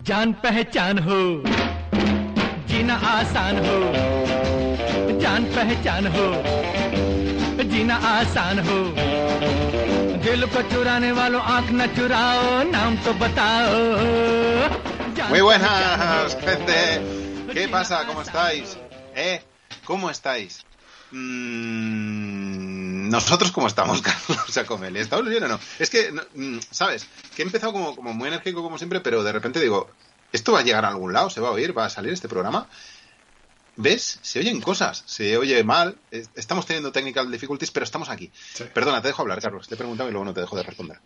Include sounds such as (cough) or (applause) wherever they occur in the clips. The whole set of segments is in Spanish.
जान पहचान हो जीना आसान हो जान पहचान हो जीना आसान हो दिल को चुराने वालों आँख न चुराओ नाम तो बताओ Muy buenas, gente. ¿Qué pasa? ¿Cómo estáis? ¿Eh? ¿Cómo estáis? Mm, Nosotros cómo estamos, (laughs) Carlos Sacomeli. ¿Estamos bien o no? Es que, mm, ¿sabes? Que he empezado como, como muy enérgico como siempre, pero de repente digo, ¿esto va a llegar a algún lado? ¿Se va a oír? ¿Va a salir este programa? ¿Ves? Se oyen cosas, se oye mal. Estamos teniendo technical difficulties, pero estamos aquí. Perdona, te dejo hablar, Carlos. Te he preguntado y luego no te dejo de responder.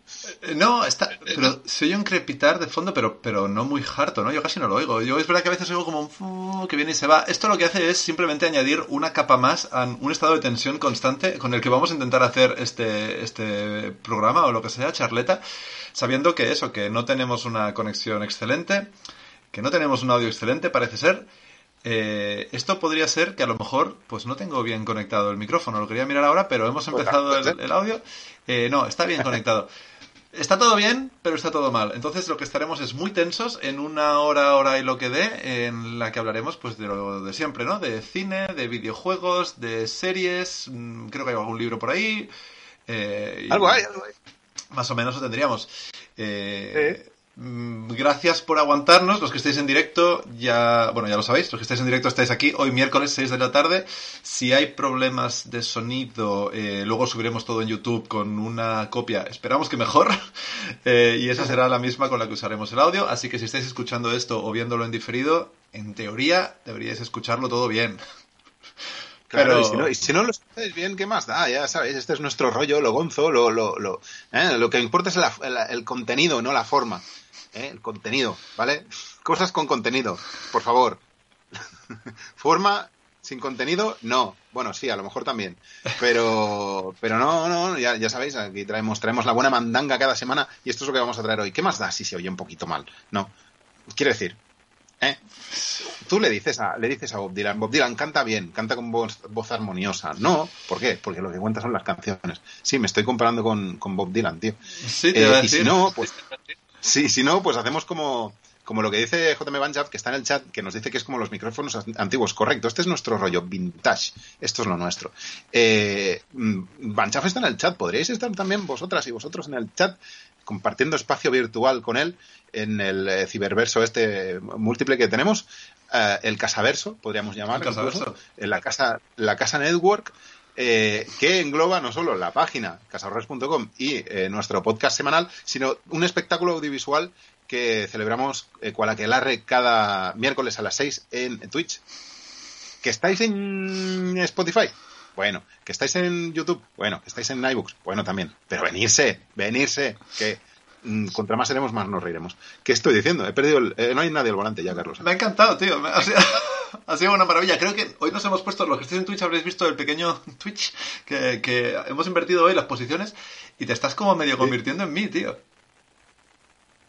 Eh, No, está, pero se oye un crepitar de fondo, pero, pero no muy harto, ¿no? Yo casi no lo oigo. Yo es verdad que a veces oigo como un fu que viene y se va. Esto lo que hace es simplemente añadir una capa más a un estado de tensión constante con el que vamos a intentar hacer este, este programa o lo que sea, charleta, sabiendo que eso, que no tenemos una conexión excelente, que no tenemos un audio excelente, parece ser. Eh, esto podría ser que a lo mejor pues no tengo bien conectado el micrófono, lo quería mirar ahora, pero hemos empezado el, el audio. Eh, no, está bien conectado. Está todo bien, pero está todo mal. Entonces lo que estaremos es muy tensos en una hora, hora y lo que dé, en la que hablaremos pues de lo de siempre, ¿no? De cine, de videojuegos, de series, mm, creo que hay algún libro por ahí. eh, y Algo hay, algo hay. Más o menos lo tendríamos. Eh, Gracias por aguantarnos, los que estáis en directo, ya, bueno, ya lo sabéis, los que estáis en directo estáis aquí hoy miércoles 6 de la tarde. Si hay problemas de sonido, eh, luego subiremos todo en YouTube con una copia, esperamos que mejor, (laughs) eh, y esa será la misma con la que usaremos el audio, así que si estáis escuchando esto o viéndolo en diferido, en teoría deberíais escucharlo todo bien. (laughs) Claro, Pero- y, si no, y si no lo escucháis bien, ¿qué más da? Ya sabéis, este es nuestro rollo, lo gonzo, lo, lo, lo, ¿eh? lo que importa es la- el contenido, no la forma. ¿Eh? El contenido, ¿vale? Cosas con contenido, por favor. (laughs) forma sin contenido, no. Bueno, sí, a lo mejor también. Pero, pero no, no, ya, ya sabéis, aquí traemos, traemos la buena mandanga cada semana y esto es lo que vamos a traer hoy. ¿Qué más da si se oye un poquito mal? No. Quiero decir, ¿eh? Tú le dices a, le dices a Bob Dylan, Bob Dylan canta bien, canta con voz, voz armoniosa. No, ¿por qué? Porque lo que cuenta son las canciones. Sí, me estoy comparando con, con Bob Dylan, tío. Sí, te Eh, y si no, pues, sí, si no, pues hacemos como, como lo que dice JM Banjab, que está en el chat, que nos dice que es como los micrófonos an- antiguos. Correcto, este es nuestro rollo vintage. Esto es lo nuestro. Eh, mm, Banjab está en el chat. ¿Podríais estar también vosotras y vosotros en el chat compartiendo espacio virtual con él en el eh, ciberverso este múltiple que tenemos? Eh, el casaverso, podríamos llamar. El casaverso. en la casa, la casa network. Eh, que engloba no solo la página casahorrores.com y eh, nuestro podcast semanal, sino un espectáculo audiovisual que celebramos eh, cual aquelarre cada miércoles a las 6 en Twitch. ¿Que estáis en Spotify? Bueno, que estáis en YouTube, bueno, que estáis en iBooks, bueno también. Pero venirse, venirse, que contra más seremos, más nos reiremos. ¿Qué estoy diciendo? He perdido el, eh, no hay nadie al volante ya, Carlos. Me ha encantado, tío. Me- Ha sido, ha sido una maravilla. Creo que hoy nos hemos puesto, los que estéis en Twitch habréis visto el pequeño (laughs) Twitch que, que hemos invertido hoy las posiciones y te estás como medio convirtiendo en mí, tío.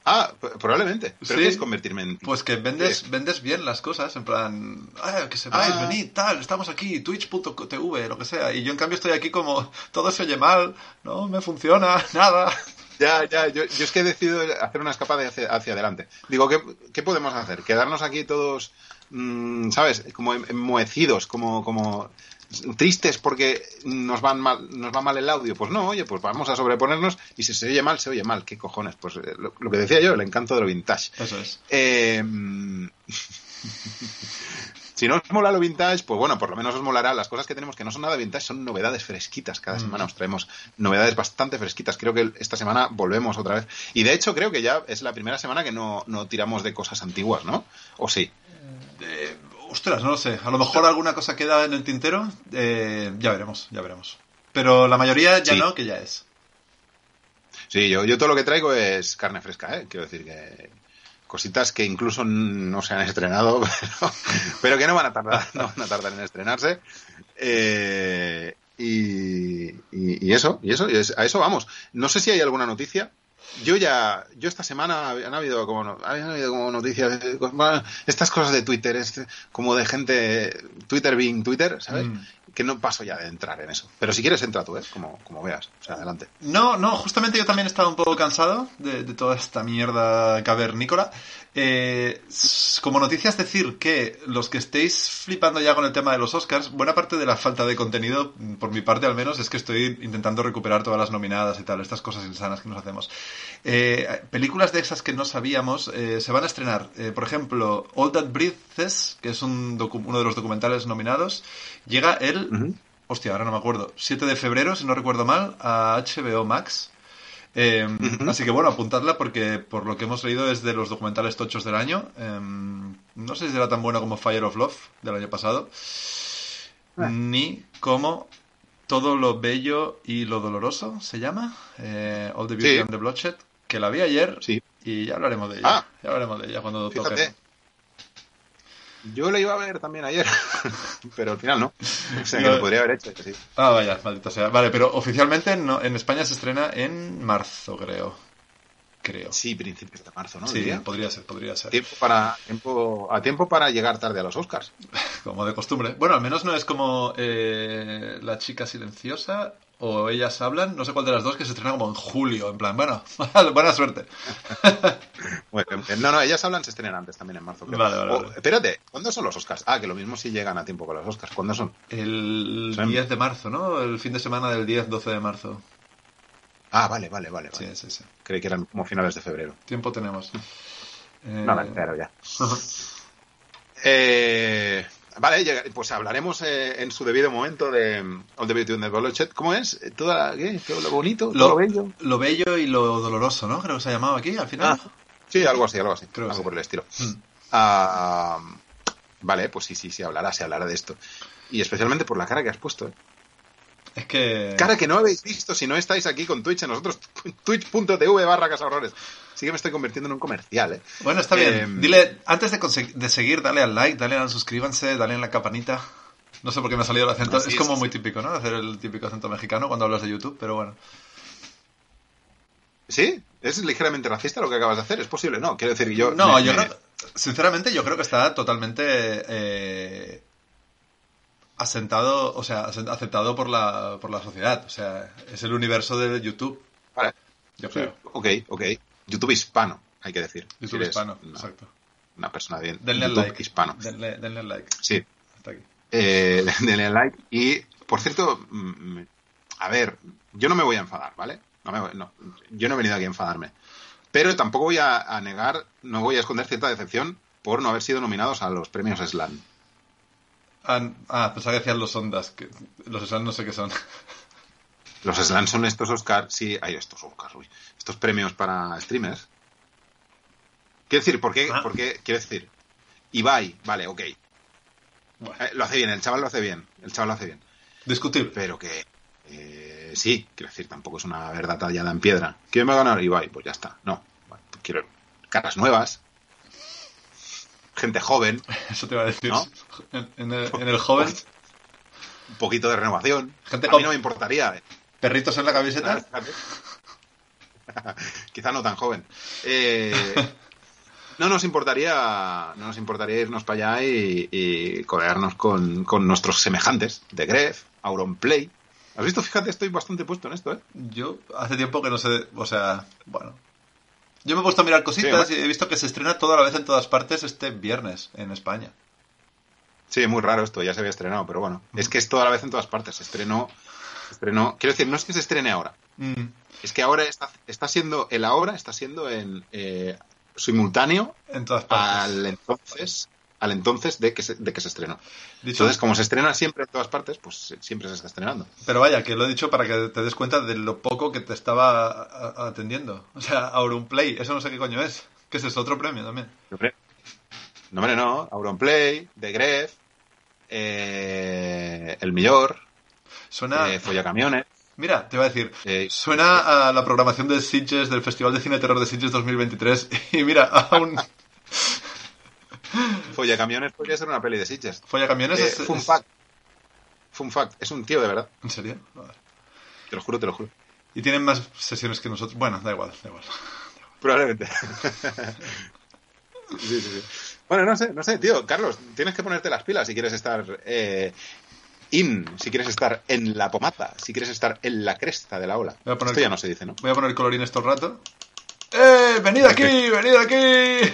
Ah, probablemente. ¿Pero Sí. qué es convertirme en? Pues que vendes, vendes bien las cosas, en plan, "Ah, que sepáis, Ah. venid, tal, estamos aquí, twitch.tv, lo que sea. Y yo en cambio estoy aquí como, todo se oye mal, no me funciona, (laughs) nada. Ya, ya, yo, yo es que he decidido hacer una escapada hacia, hacia adelante. Digo, ¿qué, qué podemos hacer? ¿Quedarnos aquí todos, mm, ¿sabes? Como em- enmohecidos, como, como tristes porque nos, van mal, nos va mal el audio. Pues no, oye, pues vamos a sobreponernos y si se oye mal, se oye mal. ¿Qué cojones? Pues eh, lo, lo que decía yo, el encanto de lo vintage. Eso es. Eh, (laughs) si no os mola lo vintage, pues bueno, por lo menos os molará. Las cosas que tenemos que no son nada vintage son novedades fresquitas. Cada semana os traemos novedades bastante fresquitas. Creo que esta semana volvemos otra vez. Y de hecho, creo que ya es la primera semana que no, no tiramos de cosas antiguas, ¿no? ¿O sí? Eh, ostras, no lo sé. A lo mejor alguna cosa queda en el tintero. eh, ya veremos, ya veremos. Pero la mayoría ya Sí. no, que ya es. Sí, yo, yo todo lo que traigo es carne fresca, ¿eh? Quiero decir que, cositas que incluso no se han estrenado, (laughs) pero, pero que no van a tardar, no van a tardar en estrenarse. Eh, y, y, y eso, y eso, y a eso vamos. No sé si hay alguna noticia. Yo ya, yo esta semana han habido como, han habido como noticias, estas cosas de Twitter, este, como de gente, Twitter being Twitter, ¿sabes? Mm. Que no paso ya de entrar en eso. Pero si quieres entra tú, ¿eh? Como, como veas. O sea, adelante. No, no, justamente yo también estaba un poco cansado de, de toda esta mierda cavernícola. Eh, como noticias decir que los que estéis flipando ya con el tema de los Oscars, buena parte de la falta de contenido, mm, por mi parte al menos, es que estoy intentando recuperar todas las nominadas y tal, estas cosas insanas que nos hacemos. Eh, películas de esas que no sabíamos eh, se van a estrenar. Por ejemplo, All That Breathes, que es un uno de los documentales nominados, llega el Ujú. hostia, ahora no me acuerdo, 7 de febrero, si no recuerdo mal, a HBO Max. Eh, Así que bueno, apuntadla porque por lo que hemos leído es de los documentales tochos del año. Eh, no sé si será tan bueno como Fire of Love del año pasado, Ah. ni como Todo lo Bello y lo Doloroso, ¿se llama? Eh, All the Beauty Sí. and the Bloodshed, que la vi ayer Sí. y ya hablaremos de ella. Ah. Ya hablaremos de ella cuando toque. Yo la iba a ver también ayer, (laughs) pero al final no. O sea, que Yo- lo podría haber hecho, sí. Ah, vaya, maldita sea. Vale, pero oficialmente no- en España se estrena en marzo, creo. Creo. Sí, principios de marzo, ¿no? Sí, Diría. podría ser, podría ser. Tiempo para, tiempo, a tiempo para llegar tarde a los Oscars. (laughs) Como de costumbre. Bueno, al menos no es como eh, La chica silenciosa o Ellas hablan, no sé cuál de las dos, que se estrena como en julio. En plan, bueno, (laughs) buena suerte. (laughs) Bueno, no, no, ellas hablan, se estrenan antes también en marzo. creo. Vale, vale, O, vale. espérate, ¿cuándo son los Oscars? Ah, que lo mismo si llegan a tiempo con los Oscars. ¿Cuándo son? El Sí. 10 de marzo, ¿no? El fin de semana del 10-12 de marzo. Ah, vale, vale, vale. Sí, vale. sí, sí. Creí que eran como finales de febrero. Tiempo tenemos. Eh, No, me entero ya. (laughs) Eh, vale, pues hablaremos eh, en su debido momento de All the Beauty and the Bloodshed. ¿Cómo es? Eh, Toda, ¿qué? Todo lo bonito, todo Lo, lo bello. lo bello y lo doloroso, ¿no? Creo que se ha llamado aquí al final. Ah, sí, algo así, algo así. Creo algo por el estilo. Mm. Ah, vale, pues sí, sí, sí, hablará, se hablará de esto. Y especialmente por la cara que has puesto. ¿eh? Es que... Cara que no habéis visto si no estáis aquí con Twitch en nosotros, (laughs) twitch.tv barra Casa Horrores. Sí que me estoy convirtiendo en un comercial, ¿eh? Bueno, está bien. Eh, Dile, antes de, seguir, dale al like, dale al suscríbanse, dale en la campanita. No sé por qué me ha salido el acento. Así es como muy sí. típico, ¿no? Hacer el típico acento mexicano cuando hablas de YouTube, pero bueno. ¿Sí? ¿Es ligeramente racista lo que acabas de hacer? ¿Es posible? No, quiero decir, yo... No, me- yo me- creo, sinceramente yo creo que está totalmente eh, asentado, o sea, aceptado por la, por la sociedad. O sea, es el universo de YouTube, Vale, yo creo. ok, ok. YouTube hispano, hay que decir. YouTube Si hispano, Una, exacto. una persona bien. Denle YouTube like. hispano. Denle, denle like. Sí. Hasta aquí. Eh, (laughs) denle like. Y, por cierto, mm, a ver, yo no me voy a enfadar, ¿vale? No me voy- no, yo no he venido aquí a enfadarme. Pero tampoco voy a, a negar, no voy a esconder cierta decepción por no haber sido nominados a los premios Slam. Ah, ah, pensaba que decían los ondas, que los Slam no sé qué son. (laughs) Los Slam son estos Oscars, sí, hay estos Oscars, uy, estos premios para streamers. Quiero decir, ¿por qué? Ah. ¿Por qué? Quiero decir, Ibai, vale, ok. Bueno, Eh, lo hace bien, el chaval lo hace bien, el chaval lo hace bien. discutible. Pero que eh, sí, quiero decir, tampoco es una verdad tallada en piedra. ¿Quién va a ganar? Ibai, pues ya está. No, bueno, quiero caras nuevas, gente joven, (laughs) Eso te iba a decir. ¿No? En, en el, en el joven, (laughs) un poquito de renovación. Gente a mí no me importaría. eh. perritos en la camiseta. (laughs) Quizá no tan joven. Eh, no nos importaría, no nos importaría irnos para allá y, y con, con nuestros semejantes de Gref, Auronplay. ¿Has visto? Fíjate, estoy bastante puesto en esto, ¿eh? Yo hace tiempo que no sé, o sea, bueno. Yo me he puesto a mirar cositas Sí, y he visto que se estrena toda la vez en todas partes este viernes en España. Sí, muy raro esto, ya se había estrenado, pero bueno. Es que es toda la vez en todas partes. Se estrenó, se estrenó. Quiero decir, no es que se estrene ahora. Mm, Es que ahora está, está siendo, el ahora está siendo en eh, simultáneo En todas partes. al entonces, al entonces de que se, de que se estrenó. Dicho- Entonces, como se estrena siempre en todas partes, pues siempre se está estrenando. Pero vaya, que lo he dicho para que te des cuenta de lo poco que te estaba atendiendo. O sea, Auronplay, eso no sé qué coño es. ¿Qué es eso? Otro premio también. No, hombre, no. Auronplay, The Gref, eh, El Millor, Suena... eh, Follacamiones. Mira, te iba a decir, eh, suena a la programación de Sitges, del Festival de Cine Terror de Sitges 2023. (laughs) Y mira, a un, Follacamiones podría ser una peli de Sitges. Follacamiones Eh, es, fun es- fact. Fun fact. Es un tío de verdad. ¿En serio? Vale. Te lo juro, te lo juro. Y tienen más sesiones que nosotros. Bueno, da igual, da igual. Probablemente. (laughs) Sí, sí, sí. Bueno, no sé, no sé, tío. Carlos, tienes que ponerte las pilas si quieres estar eh, in, si quieres estar en la pomata, si quieres estar en la cresta de la ola. Voy a poner- Esto ya no se dice, ¿no? Voy a poner colorines todo el rato. ¡Eh! ¡Venid aquí! (laughs) ¡Venid aquí!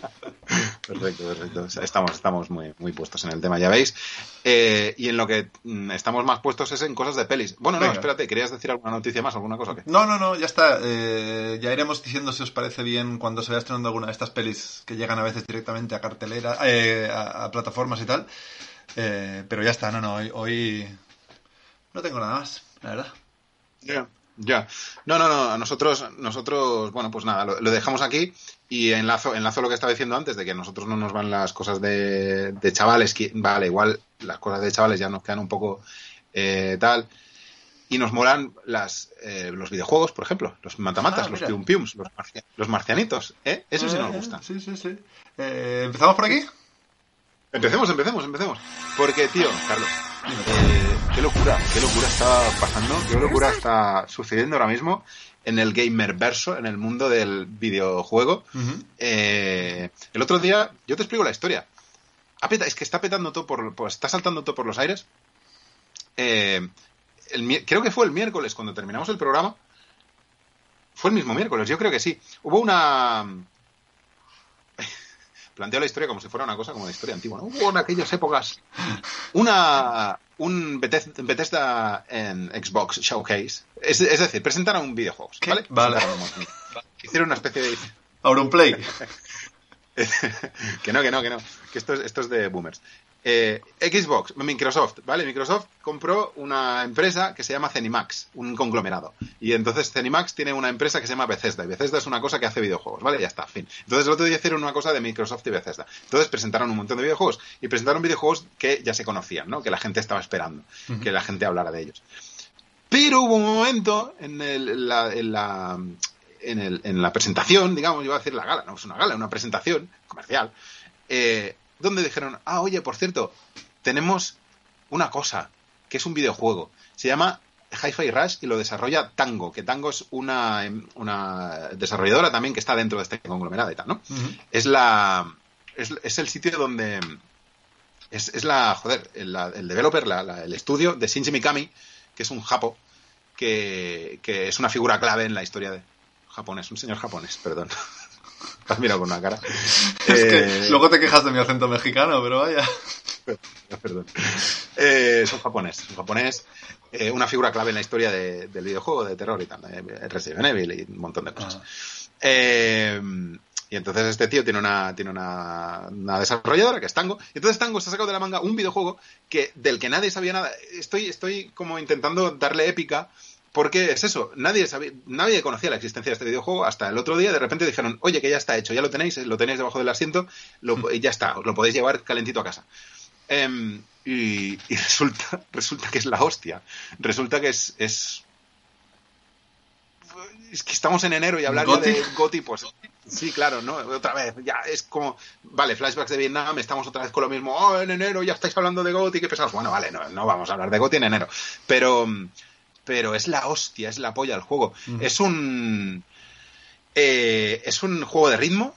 (laughs) Perfecto, perfecto. Estamos, estamos muy, muy puestos en el tema, ya veis. Eh, y en lo que mm, estamos más puestos es en cosas de pelis. Bueno, no, Venga. espérate, ¿querías decir alguna noticia más, alguna cosa? o qué? No, no, no, ya está. Eh, ya iremos diciendo si os parece bien cuando se vaya estrenando alguna de estas pelis que llegan a veces directamente a cartelera, eh, a, a plataformas y tal. Eh, pero ya está, no, no, hoy, hoy no tengo nada más, la verdad. Ya, ya. No, no, no. a Nosotros, nosotros, bueno, pues nada, lo, lo dejamos aquí y enlazo, enlazo lo que estaba diciendo antes de que a nosotros no nos van las cosas de, de chavales. que- vale, igual las cosas de chavales ya nos quedan un poco eh, tal. Y nos molan las, eh, los videojuegos, por ejemplo, los matamatas, Ah, los mira. pium piums, los, marcia- los marcianitos, ¿eh? Eso sí nos Eh, gusta. Sí, sí, sí. Eh, ¿Empezamos por aquí? Empecemos, empecemos, empecemos. Porque, tío, Carlos, eh, qué locura, qué locura está pasando, qué locura está sucediendo ahora mismo en el gamer verso, en el mundo del videojuego. Eh, el otro día, yo te explico la historia. Es que está petando todo por, está saltando todo por los aires. Eh, el creo que fue el miércoles cuando terminamos el programa. Fue el mismo miércoles, yo creo que sí. Hubo una. (laughs) Planteo la historia como si fuera una cosa como la historia antigua. ¿no? Hubo en aquellas épocas una un Bethesda, en Xbox Showcase. Es, es decir, presentaron un videojuego. ¿vale? Vale. Hicieron una especie de Auronplay. (laughs) que no, que no, que no. Que esto es, esto es de boomers. Eh, Xbox, Microsoft, ¿vale? Microsoft compró una empresa que se llama Zenimax, un conglomerado. Y entonces Zenimax tiene una empresa que se llama Bethesda. Y Bethesda es una cosa que hace videojuegos, ¿vale? Ya está, fin. Entonces el otro día hicieron una cosa de Microsoft y Bethesda. Entonces presentaron un montón de videojuegos. Y presentaron videojuegos que ya se conocían, ¿no? Que la gente estaba esperando. Que la gente hablara de ellos. Pero hubo un momento en, el- la, en la- en el- en la presentación, digamos, yo iba a decir la gala, no es una gala, es una presentación comercial, eh, donde dijeron, ah, oye, por cierto, tenemos una cosa, que es un videojuego, se llama Hi-Fi Rush y lo desarrolla Tango, que Tango es una, em, una desarrolladora también que está dentro de este conglomerado y tal, ¿no? Es la es, es el sitio donde es, es la joder el, la- el developer la- la- el estudio de Shinji Mikami que es un japo que, que es una figura clave en la historia de japonés un señor japonés perdón (laughs) (laughs) Te has mirado con una cara (laughs) Es que Eh, luego te quejas de mi acento mexicano, pero vaya. (laughs) perdón. Eh, es un japonés, un japonés, eh, una figura clave en la historia de- del videojuego de terror y tal, Resident Evil y un montón de cosas. Ah. Eh, y entonces este tío tiene una, tiene una, una desarrolladora que es Tango. Y entonces Tango se ha sacado de la manga un videojuego que, del que nadie sabía nada. Estoy, estoy como intentando darle épica. Porque es eso, nadie sabía, nadie conocía la existencia de este videojuego hasta el otro día. De repente dijeron, oye, que ya está hecho, ya lo tenéis, lo tenéis debajo del asiento, lo, y ya está, os lo podéis llevar calentito a casa. Em, y, y (laughs) resulta, resulta que es la hostia. Resulta que es, es es que estamos en enero y hablar de Goti, pues sí, claro, ¿no? Otra vez, ya es como, vale, flashbacks de Vietnam, estamos otra vez con lo mismo, oh, en enero ya estáis hablando de Goti, qué pesados. Bueno, vale, no, no vamos a hablar de Goti en enero, pero, pero es la hostia, es la polla el juego. Es un, eh, es un juego de ritmo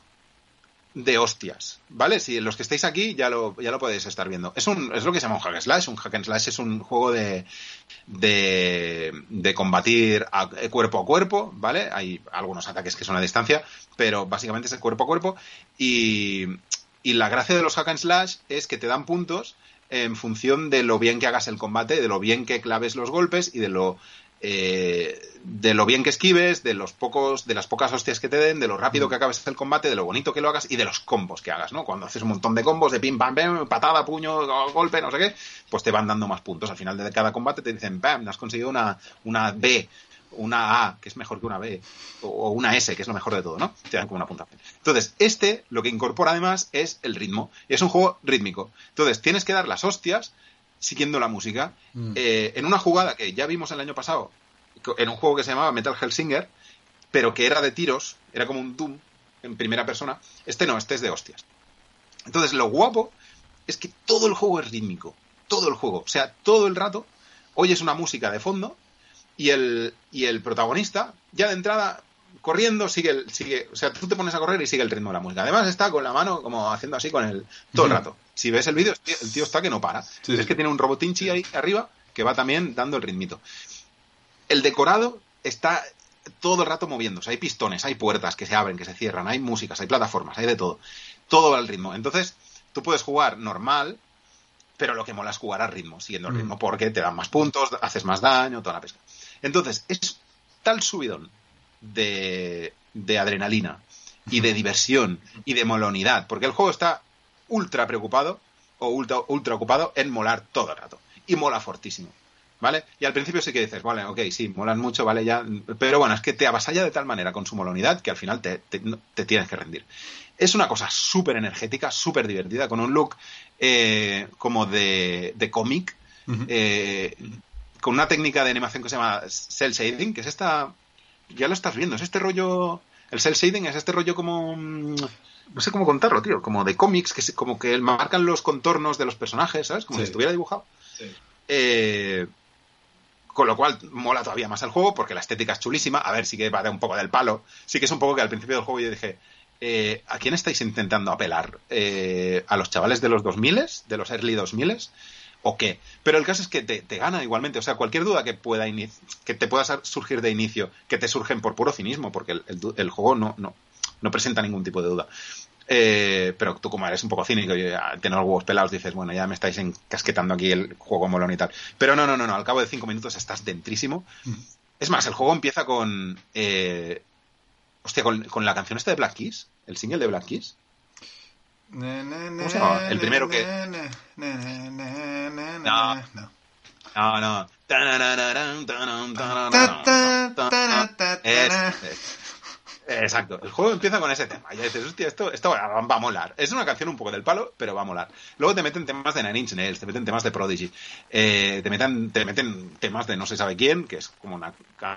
de hostias, ¿vale? Si los que estáis aquí ya lo, ya lo podéis estar viendo. Es, un, es lo que se llama un hack and slash. Un hack and slash es un juego de, de, de combatir a- eh, cuerpo a cuerpo, ¿vale? Hay algunos ataques que son a distancia, pero básicamente es el cuerpo a cuerpo. Y, y la gracia de los hack and slash es que te dan puntos en función de lo bien que hagas el combate, de lo bien que claves los golpes y de lo eh, de lo bien que esquives, de los pocos, de las pocas hostias que te den, de lo rápido que acabes el combate, de lo bonito que lo hagas y de los combos que hagas, ¿no? Cuando haces un montón de combos de pim pam pam, patada, puño, go- golpe, no sé qué, pues te van dando más puntos. Al final de cada combate te dicen, pam, has conseguido una, una B, una A, que es mejor que una B, o, una S, que es lo mejor de todo, ¿no? Te dan como una puntuación. Entonces, este lo que incorpora además es el ritmo. Y es un juego rítmico. Entonces, tienes que dar las hostias siguiendo la música. Mm. Eh, en una jugada que ya vimos el año pasado, en un juego que se llamaba Metal Hellsinger, pero que era de tiros, era como un Doom en primera persona. Este no, este es de hostias. Entonces, lo guapo es que todo el juego es rítmico. Todo el juego. O sea, todo el rato oyes una música de fondo y el, y el protagonista, ya de entrada, corriendo, sigue, el, sigue. O sea, tú te pones a correr y sigue el ritmo de la música. Además, está con la mano como haciendo así con el. todo el rato. Si ves el vídeo, el tío está que no para. Sí, es sí. que tiene un robotinchi ahí arriba que va también dando el ritmito. El decorado está todo el rato moviéndose. Hay pistones, hay puertas que se abren, que se cierran, hay músicas, hay plataformas, hay de todo. Todo va al ritmo. Entonces, tú puedes jugar normal, pero lo que mola es jugar al ritmo, siguiendo el ritmo, porque te dan más puntos, haces más daño, toda la pesca. Entonces, es tal subidón de, de adrenalina y de diversión y de molonidad, porque el juego está ultra preocupado o ultra, ultra ocupado en molar todo el rato. Y mola fortísimo. ¿Vale? Y al principio sí que dices, vale, ok, sí, molan mucho, vale, ya. Pero bueno, es que te avasalla de tal manera con su molonidad que al final te, te- no- te tienes que rendir. Es una cosa súper energética, súper divertida, con un look eh, como de, de cómic, eh, con una técnica de animación que se llama cel shading, que es esta. Ya lo estás viendo, es este rollo. El cel shading es este rollo como. mm, No sé cómo contarlo, tío. Como de cómics, que se- como que marcan los contornos de los personajes, ¿sabes? Como Sí. si estuviera dibujado. Sí. Eh, con lo cual mola todavía más el juego porque la estética es chulísima. A ver, sí que va de un poco del palo. Sí que es un poco que al principio del juego yo dije, eh, ¿a quién estáis intentando apelar? Eh, ¿A los chavales de los 2000, de los early 2000 o qué? Pero el caso es que te, te gana igualmente. O sea, cualquier duda que pueda que te pueda surgir de inicio, que te surgen por puro cinismo, porque el, el juego no, no, no presenta ningún tipo de duda. Eh, pero tú como eres un poco cínico y ya tienes los huevos pelados dices, bueno, ya me estáis encasquetando aquí el juego molón y tal. Pero no, no, no, no, al cabo de cinco minutos estás dentrísimo. Es más, el juego empieza con... Eh, hostia, con, con la canción esta de Black Keys, el single de Black Keys. ¿Cómo se llamaba? El primero que- No. No. no. No, no. Es- es- Exacto, el juego empieza con ese tema. Y ya dices, hostia, esto, esto va, va a molar. Es una canción un poco del palo, pero va a molar. Luego te meten temas de Nine Inch Nails, te meten temas de Prodigy, eh, te, meten, te meten temas de no se sabe quién, que es como una-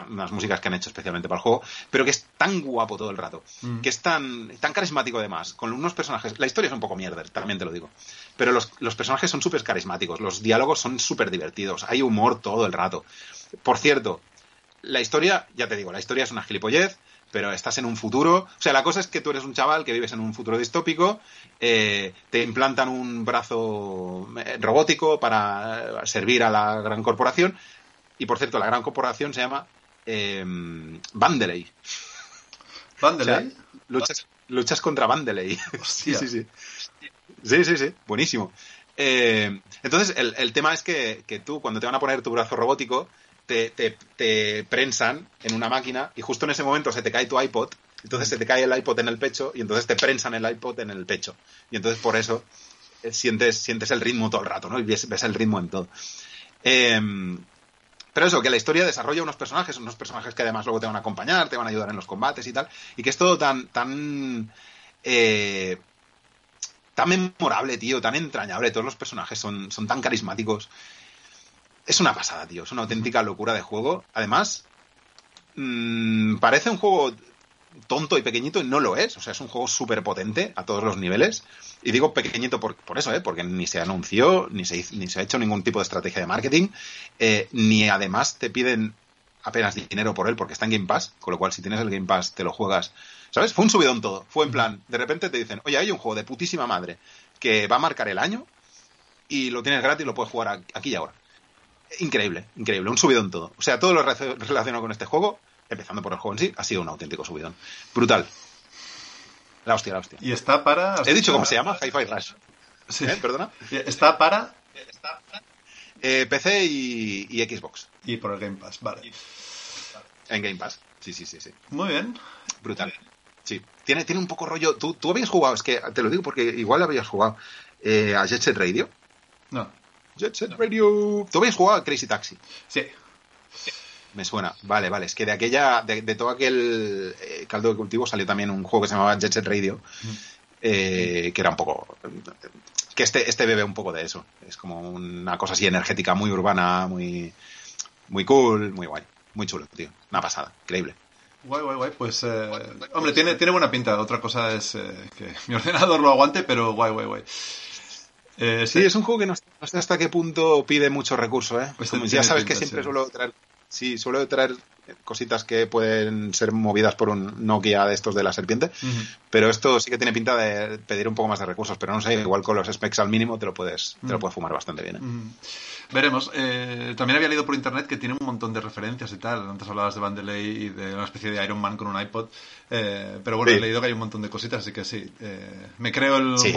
unas músicas que han hecho especialmente para el juego, pero que es tan guapo todo el rato, Mm. que es tan, tan carismático además, con unos personajes. La historia es un poco mierder, también te lo digo. Pero los, los personajes son súper carismáticos, los diálogos son súper divertidos, hay humor todo el rato. Por cierto, la historia, ya te digo, la historia es una gilipollez, pero estás en un futuro. O sea, la cosa es que tú eres un chaval que vives en un futuro distópico, eh, te implantan un brazo eh, robótico para eh, servir a la gran corporación. Y por cierto, la gran corporación se llama eh, Vandelay. O sea, Vandelay. luchas, luchas contra Vandelay. (laughs) Sí, sí, sí. Sí, sí, sí. Buenísimo. Eh, entonces, el, el tema es que, que tú, cuando te van a poner tu brazo robótico, te, te, te prensan en una máquina y justo en ese momento se te cae tu iPod. Entonces se te cae el iPod en el pecho y entonces te prensan el iPod en el pecho. Y entonces por eso eh, sientes, sientes el ritmo todo el rato, ¿no? Y ves, ves el ritmo en todo. Eh, pero eso, que la historia desarrolla unos personajes, unos personajes que además luego te van a acompañar, te van a ayudar en los combates y tal, y que es todo tan, tan, eh, tan memorable, tío, tan entrañable, todos los personajes son, son tan carismáticos. Es una pasada, tío, es una auténtica locura de juego. Además, mm, parece un juego tonto y pequeñito y no lo es, o sea, es un juego súper potente a todos los niveles. Y digo pequeñito por, por eso, ¿eh? porque ni se anunció, ni se, hizo- ni se ha hecho ningún tipo de estrategia de marketing, eh, ni además te piden apenas dinero por él porque está en Game Pass, con lo cual si tienes el Game Pass te lo juegas. ¿Sabes? Fue un subidón todo. Fue en plan, de repente te dicen, oye, hay un juego de putísima madre que va a marcar el año y lo tienes gratis y lo puedes jugar aquí y ahora. Increíble, increíble, un subidón todo. O sea, todo lo relacionado con este juego, empezando por el juego en sí, ha sido un auténtico subidón. Brutal. La hostia, la hostia. Y está para. He dicho cómo se llama, Hi-Fi Rush. Sí. ¿Eh? ¿Perdona? Está para. Eh, PC y, y Xbox. Y por el Game Pass, vale. En Game Pass. Sí, sí, sí, sí. Muy bien. Brutal. Sí. Tiene, tiene un poco rollo. ¿Tú, tú habías jugado, es que te lo digo porque igual habías jugado eh, a Jet Set Radio. No. Jet Set Radio. ¿Tú habías jugado a Crazy Taxi? Sí. Me suena. Vale, vale. Es que de aquella, de, de todo aquel eh, caldo de cultivo salió también un juego que se llamaba Jet Set Radio, eh, que era un poco, que este, este bebe un poco de eso. Es como una cosa así energética, muy urbana, muy, muy cool, muy guay, muy chulo, tío. Una pasada, increíble. Guay, guay, guay. Pues, eh, hombre, tiene, tiene buena pinta. Otra cosa es eh, que mi (laughs) ordenador lo aguante, pero guay, guay, guay. Eh, sí, es un juego que no, no, sé hasta qué punto pide mucho recurso, ¿eh? Pues ya sabes que siempre suelo traer, sí, suelo traer cositas que pueden ser movidas por un Nokia de estos de la serpiente, pero esto sí que tiene pinta de pedir un poco más de recursos, pero no sé, igual con los specs al mínimo te lo puedes, te lo Mm. puedes fumar bastante bien, ¿eh? Veremos. Eh, también había leído por internet que tiene un montón de referencias y tal. Antes hablabas de Vandelay y de una especie de Iron Man con un iPod. Eh, pero bueno, Sí. he leído que hay un montón de cositas, así que sí. eh, me creo el Sí.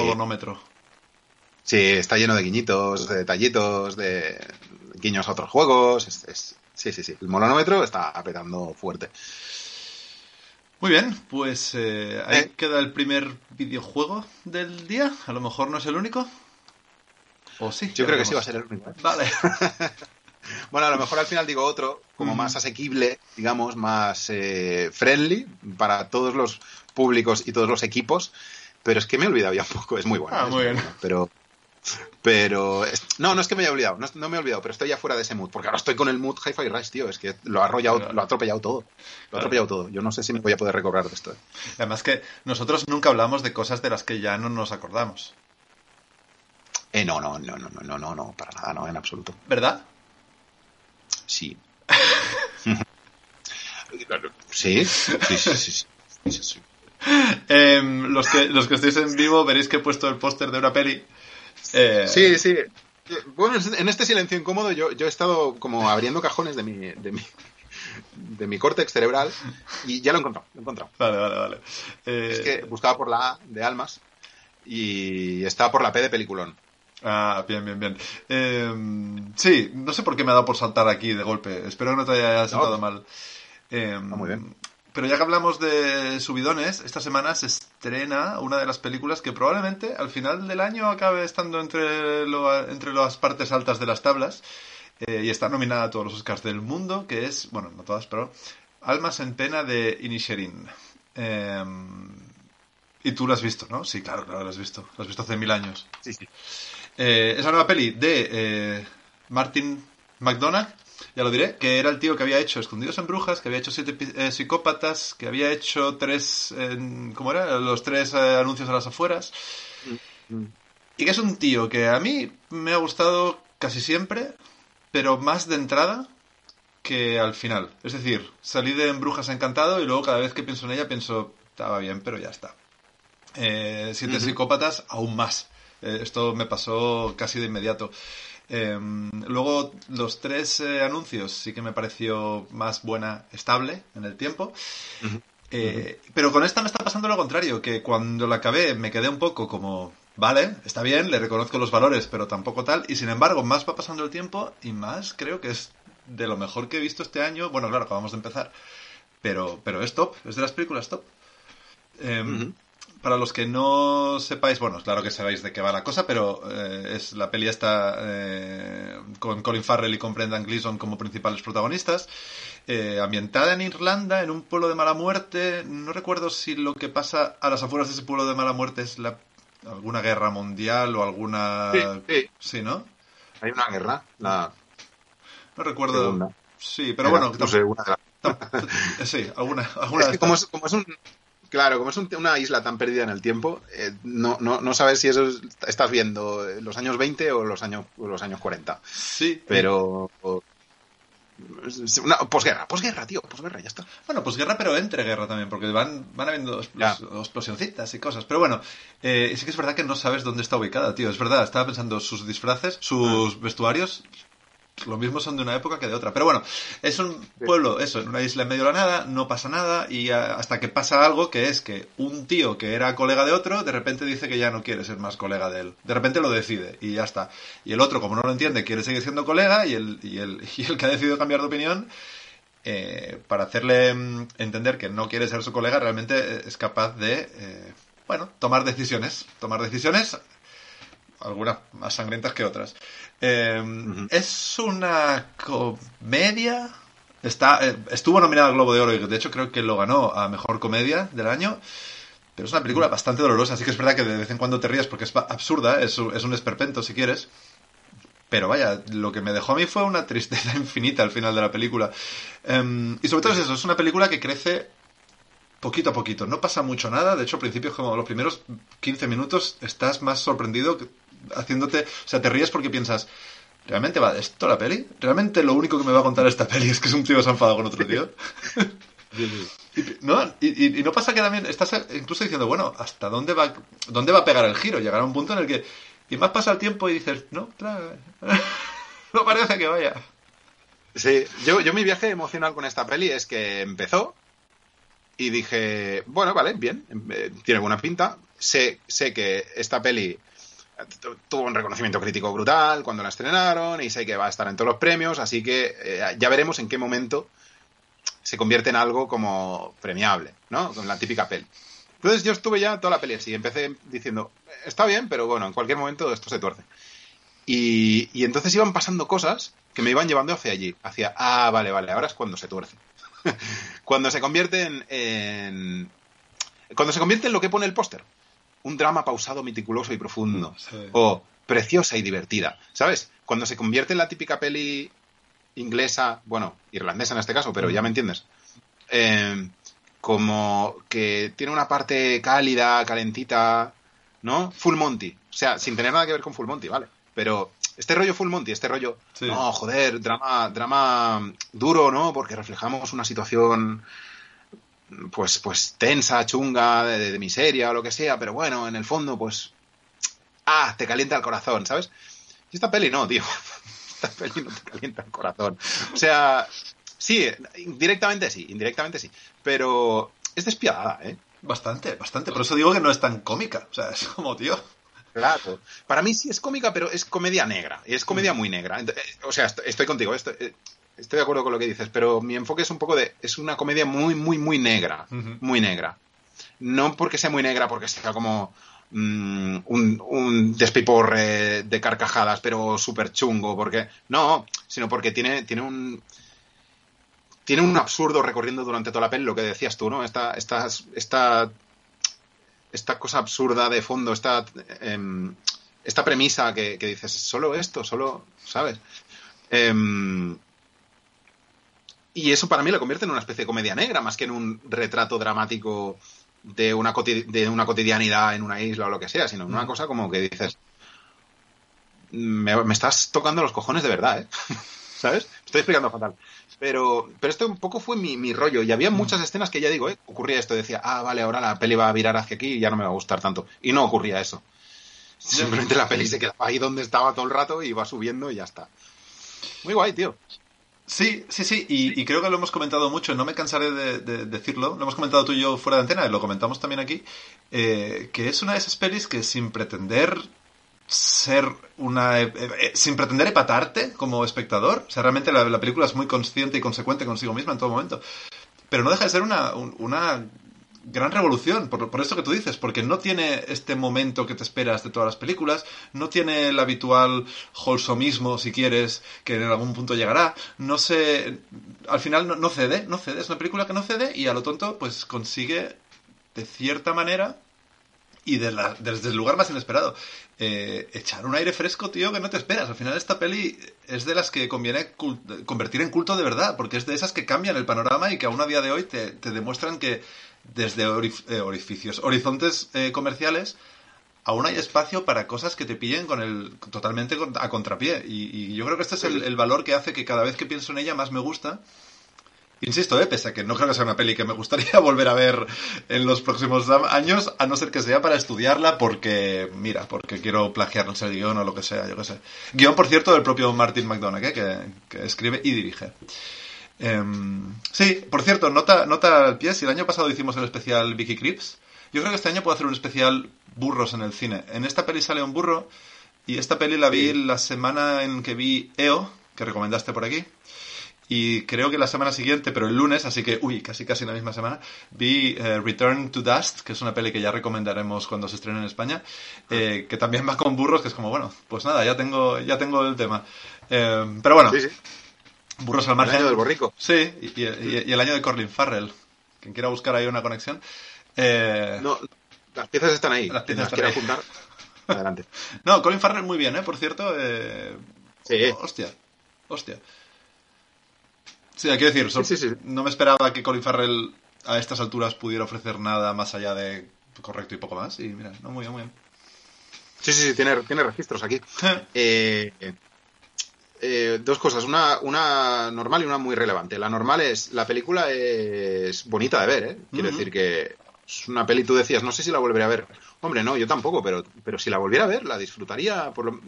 Sí, está lleno de guiñitos, de detallitos, de guiños a otros juegos, es, es- sí, sí, sí, el monómetro está apretando fuerte. Muy bien, pues eh, ahí Eh. queda el primer videojuego del día. A lo mejor no es el único. ¿O sí? Yo creo que sí va a ser el único. ¿eh? Vale. (laughs) Bueno, a lo mejor al final digo otro, como Mm. más asequible, digamos, más eh, friendly para todos los públicos y todos los equipos, pero es que me he olvidado ya un poco, es muy bueno. Ah, muy bien. bueno, pero, pero no, no es que me haya olvidado, no, no, me he olvidado, pero estoy ya fuera de ese mood, porque ahora estoy con el mood Hi-Fi Rush, tío, es que lo ha arrollado, lo ha atropellado todo, lo ha atropellado todo. Yo no sé si me voy a poder recobrar de esto. Eh. Además que nosotros nunca hablamos de cosas de las que ya no nos acordamos. Eh, no, no, no, no, no, no, no, para nada, no, en absoluto. ¿Verdad? Sí. (laughs) sí, sí, sí, sí. sí, sí. Em, los, que, los que estéis en vivo veréis que he puesto el póster de una peli eh, Sí, sí. Bueno, en este silencio incómodo yo, yo he estado como abriendo cajones de mi, de mi, de mi córtex cerebral y ya lo he encontrado, lo he encontrado. Vale, vale, vale. Eh, Es que buscaba por la A de Almas y estaba por la P de peliculón. Ah, bien, bien, bien. Em, sí, no sé por qué me ha dado por saltar aquí de golpe. Espero que no te haya sentado mal. Em, Ah, muy bien. Pero ya que hablamos de subidones, esta semana se estrena una de las películas que probablemente al final del año acabe estando entre, lo- entre las partes altas de las tablas eh, y está nominada a todos los Oscars del mundo, que es, bueno, no todas, pero Almas en Pena de Inisherin. Em, y tú la has visto, ¿no? Sí, claro, claro, la has visto. La has visto hace mil años. Sí, sí. Eh, esa nueva peli de eh, Martin McDonagh, ya lo diré, que era el tío que había hecho Escondidos en Brujas, que había hecho Siete eh, Psicópatas, que había hecho tres, eh, ¿cómo era? Los tres eh, anuncios a las afueras. Y que es un tío que a mí me ha gustado casi siempre, pero más de entrada que al final. Es decir, salí de En Brujas encantado y luego cada vez que pienso en ella pienso, estaba bien, pero ya está. Eh, Siete. Psicópatas, aún más. Eh, esto me pasó casi de inmediato. Eh, luego, los tres eh, anuncios sí que me pareció más buena, estable en el tiempo. Eh, Pero con esta me está pasando lo contrario, que cuando la acabé me quedé un poco como, vale, está bien, le reconozco los valores, pero tampoco tal. Y sin embargo, más va pasando el tiempo y más creo que es de lo mejor que he visto este año. Bueno, claro, acabamos de empezar, pero, pero es top, es de las películas top. Ujú. Para los que no sepáis, bueno, claro que sabéis de qué va la cosa, pero eh, es la peli esta eh, con Colin Farrell y con Brendan Gleeson como principales protagonistas, eh, ambientada en Irlanda, en un pueblo de mala muerte. No recuerdo si lo que pasa a las afueras de ese pueblo de mala muerte es la, alguna guerra mundial o alguna... Sí, sí. Sí, ¿no? Hay una guerra, la No recuerdo... segunda. Sí, pero Era, bueno, no sé, una (laughs) sí, alguna, alguna Es que como es, como es un... Claro, como es un- una isla tan perdida en el tiempo, eh, no, no, no sabes si eso es- estás viendo los años 20 o los años, o los años 40. Sí, Pero... o- Una, posguerra, posguerra, tío, posguerra, ya está. Bueno, pues guerra, pero entre guerra también, porque van, van habiendo explosioncitas y cosas. Pero bueno, eh, sí que es verdad que no sabes dónde está ubicada, tío. Es verdad, estaba pensando sus disfraces, sus Ah. vestuarios, lo mismo son de una época que de otra. Pero bueno, es un pueblo, eso, en una isla en medio de la nada, no pasa nada, y hasta que pasa algo que es que un tío que era colega de otro, de repente dice que ya no quiere ser más colega de él. De repente lo decide, y ya está. Y el otro, como no lo entiende, quiere seguir siendo colega, y el, y el, (laughs) y el que ha decidido cambiar de opinión, eh, para hacerle mm, entender que no quiere ser su colega, realmente eh, es capaz de, eh, bueno, tomar decisiones. Tomar decisiones, algunas más sangrientas que otras. Eh, Ujú. Es una comedia. Está, eh, estuvo nominada al Globo de Oro y de hecho creo que lo ganó a Mejor Comedia del año. Pero es una película bastante dolorosa, así que es verdad que de vez en cuando te rías porque es absurda, es, un- es un esperpento si quieres. Pero vaya, lo que me dejó a mí fue una tristeza (laughs) infinita al final de la película. Em, y sobre todo es eso, es una película que crece poquito a poquito. No pasa mucho nada. De hecho, al principio, como los primeros 15 minutos, estás más sorprendido haciénute. O sea, te ríes porque piensas. ¿Realmente va de esto la peli? ¿Realmente lo único que me va a contar esta peli es que es un tío que se ha enfadado con otro tío? (laughs) y, ¿no? Y, no pasa que también estás incluso diciendo, bueno, ¿hasta dónde va, dónde va a pegar el giro? Llegará un punto en el que... Y más pasa el tiempo y dices, no, claro, (laughs) no parece que vaya. Sí, yo, yo mi viaje emocional con esta peli es que empezó y dije, bueno, vale, bien, eh, tiene buena pinta. Sé, sé que esta peli tuvo un reconocimiento crítico brutal cuando la estrenaron y sé que va a estar en todos los premios, así que eh, ya veremos en qué momento se convierte en algo como premiable, ¿no? Con la típica peli. Entonces yo estuve ya toda la peli así, empecé diciendo, está bien, pero bueno, en cualquier momento esto se tuerce. Y, y entonces iban pasando cosas que me iban llevando hacia allí, hacia, ah, vale, vale, ahora es cuando se tuerce. (laughs) cuando se convierte en, en, Cuando se convierte en lo que pone el póster un drama pausado, meticuloso y profundo. O preciosa y divertida. ¿Sabes? Cuando se convierte en la típica peli inglesa, bueno, irlandesa en este caso, pero ya me entiendes. Eh, como que tiene una parte cálida, calentita, ¿no? Full Monty. O sea, sin tener nada que ver con Full Monty, ¿vale? Pero este rollo Full Monty, este rollo, no, joder, drama, drama duro, ¿no? Porque reflejamos una situación pues, pues tensa, chunga, de, miseria o lo que sea, pero bueno, en el fondo, pues, ah, te calienta el corazón, ¿sabes? Y esta peli no, tío. (laughs) Esta peli no te calienta el corazón. O sea, sí, indirectamente sí, indirectamente sí, pero es despiadada, ¿eh? Bastante, bastante. Por eso digo que no es tan cómica. O sea, es como, tío. Claro. Para mí sí es cómica, pero es comedia negra. Y es comedia muy negra. Eh, o sea, estoy contigo. Esto, eh, estoy de acuerdo con lo que dices, pero mi enfoque es un poco de. Es una comedia muy, muy, muy negra. Muy negra. No porque sea muy negra, porque sea como. Mm, un, un, despiporre de carcajadas, pero súper chungo, porque. No, sino porque tiene, tiene un. Tiene un absurdo recorriendo durante toda la peli, lo que decías tú, ¿no? Esta, esta, esta, esta cosa absurda de fondo, esta, em, esta premisa que, dices, solo esto, solo, ¿sabes? Em, y eso para mí lo convierte en una especie de comedia negra, más que en un retrato dramático de una, de una cotidianidad en una isla o lo que sea, sino en una mm. cosa como que dices, me, estás tocando los cojones de verdad, ¿eh? (laughs) ¿Sabes? Estoy explicando fatal. Pero, pero esto un poco fue mi, rollo. Y había mm. muchas escenas que ya digo, ¿eh? ocurría esto. Decía, ah, vale, ahora la peli va a virar hacia aquí y ya no me va a gustar tanto. Y no ocurría eso. Simplemente la peli se quedaba ahí donde estaba todo el rato y iba subiendo y ya está. Muy guay, tío. Sí, sí, sí, y, creo que lo hemos comentado mucho, no me cansaré de, decirlo, lo hemos comentado tú y yo fuera de antena, y lo comentamos también aquí, eh, que es una de esas pelis que sin pretender ser una... Eh, eh, sin pretender epatarte como espectador, o sea, realmente la, película es muy consciente y consecuente consigo misma en todo momento, pero no deja de ser una, una gran revolución, por, por, esto que tú dices, porque no tiene este momento que te esperas de todas las películas, no tiene el habitual holsomismo, si quieres, que en algún punto llegará, no sé, al final no, cede, no cede, es una película que no cede y a lo tonto pues consigue de cierta manera y desde el lugar más inesperado. Eh, echar un aire fresco, tío, que no te esperas. Al final esta peli es de las que conviene convertir en culto de verdad, porque es de esas que cambian el panorama y que aún a día de hoy te, te demuestran que desde eh, orificios, horizontes eh, comerciales, aún hay espacio para cosas que te pillen con el totalmente a contrapié. Y, yo creo que este es el, valor que hace que cada vez que pienso en ella más me gusta. Insisto, eh, pese a que no creo que sea una peli que me gustaría (laughs) volver a ver en los próximos años, a no ser que sea para estudiarla porque, mira, porque quiero plagiarnos el guion o lo que sea, yo qué sé. Guión, por cierto, del propio Martin McDonagh, que, que escribe y dirige. Em, sí, por cierto, nota, nota al pie, si el año pasado hicimos el especial Vicky Crips, yo creo que este año puedo hacer un especial burros en el cine. En esta peli sale un burro y esta peli la vi la semana en que vi EO, que recomendaste por aquí. Y creo que la semana siguiente, pero el lunes, así que, uy, casi casi la misma semana, vi eh, Return to Dust, que es una peli que ya recomendaremos cuando se estrene en España, eh, que también va con burros, que es como, bueno, pues nada, ya tengo, ya tengo el tema. Em, pero bueno, Burros al margen. El año del borrico. Sí, y, el año de Corlin Farrell. Quien quiera buscar ahí una conexión. Eh, no, las piezas están ahí. Las piezas están ahí. apuntar. Adelante. (laughs) No, Colin Farrell muy bien, ¿eh? Por cierto. Eh... Sí. Hostia. Hostia. Sí, hay que decir, no me esperaba que Colin Farrell a estas alturas pudiera ofrecer nada más allá de correcto y poco más. Y mira, no, muy bien, muy bien. Sí, sí, sí, tiene, tiene registros aquí. (laughs) Eh, eh, dos cosas, una, una normal y una muy relevante. La normal es, la película es bonita de ver, ¿eh? Quiero decir que es una peli, tú decías, no sé si la volveré a ver. Hombre, no, yo tampoco, pero, pero si la volviera a ver, la disfrutaría por lo,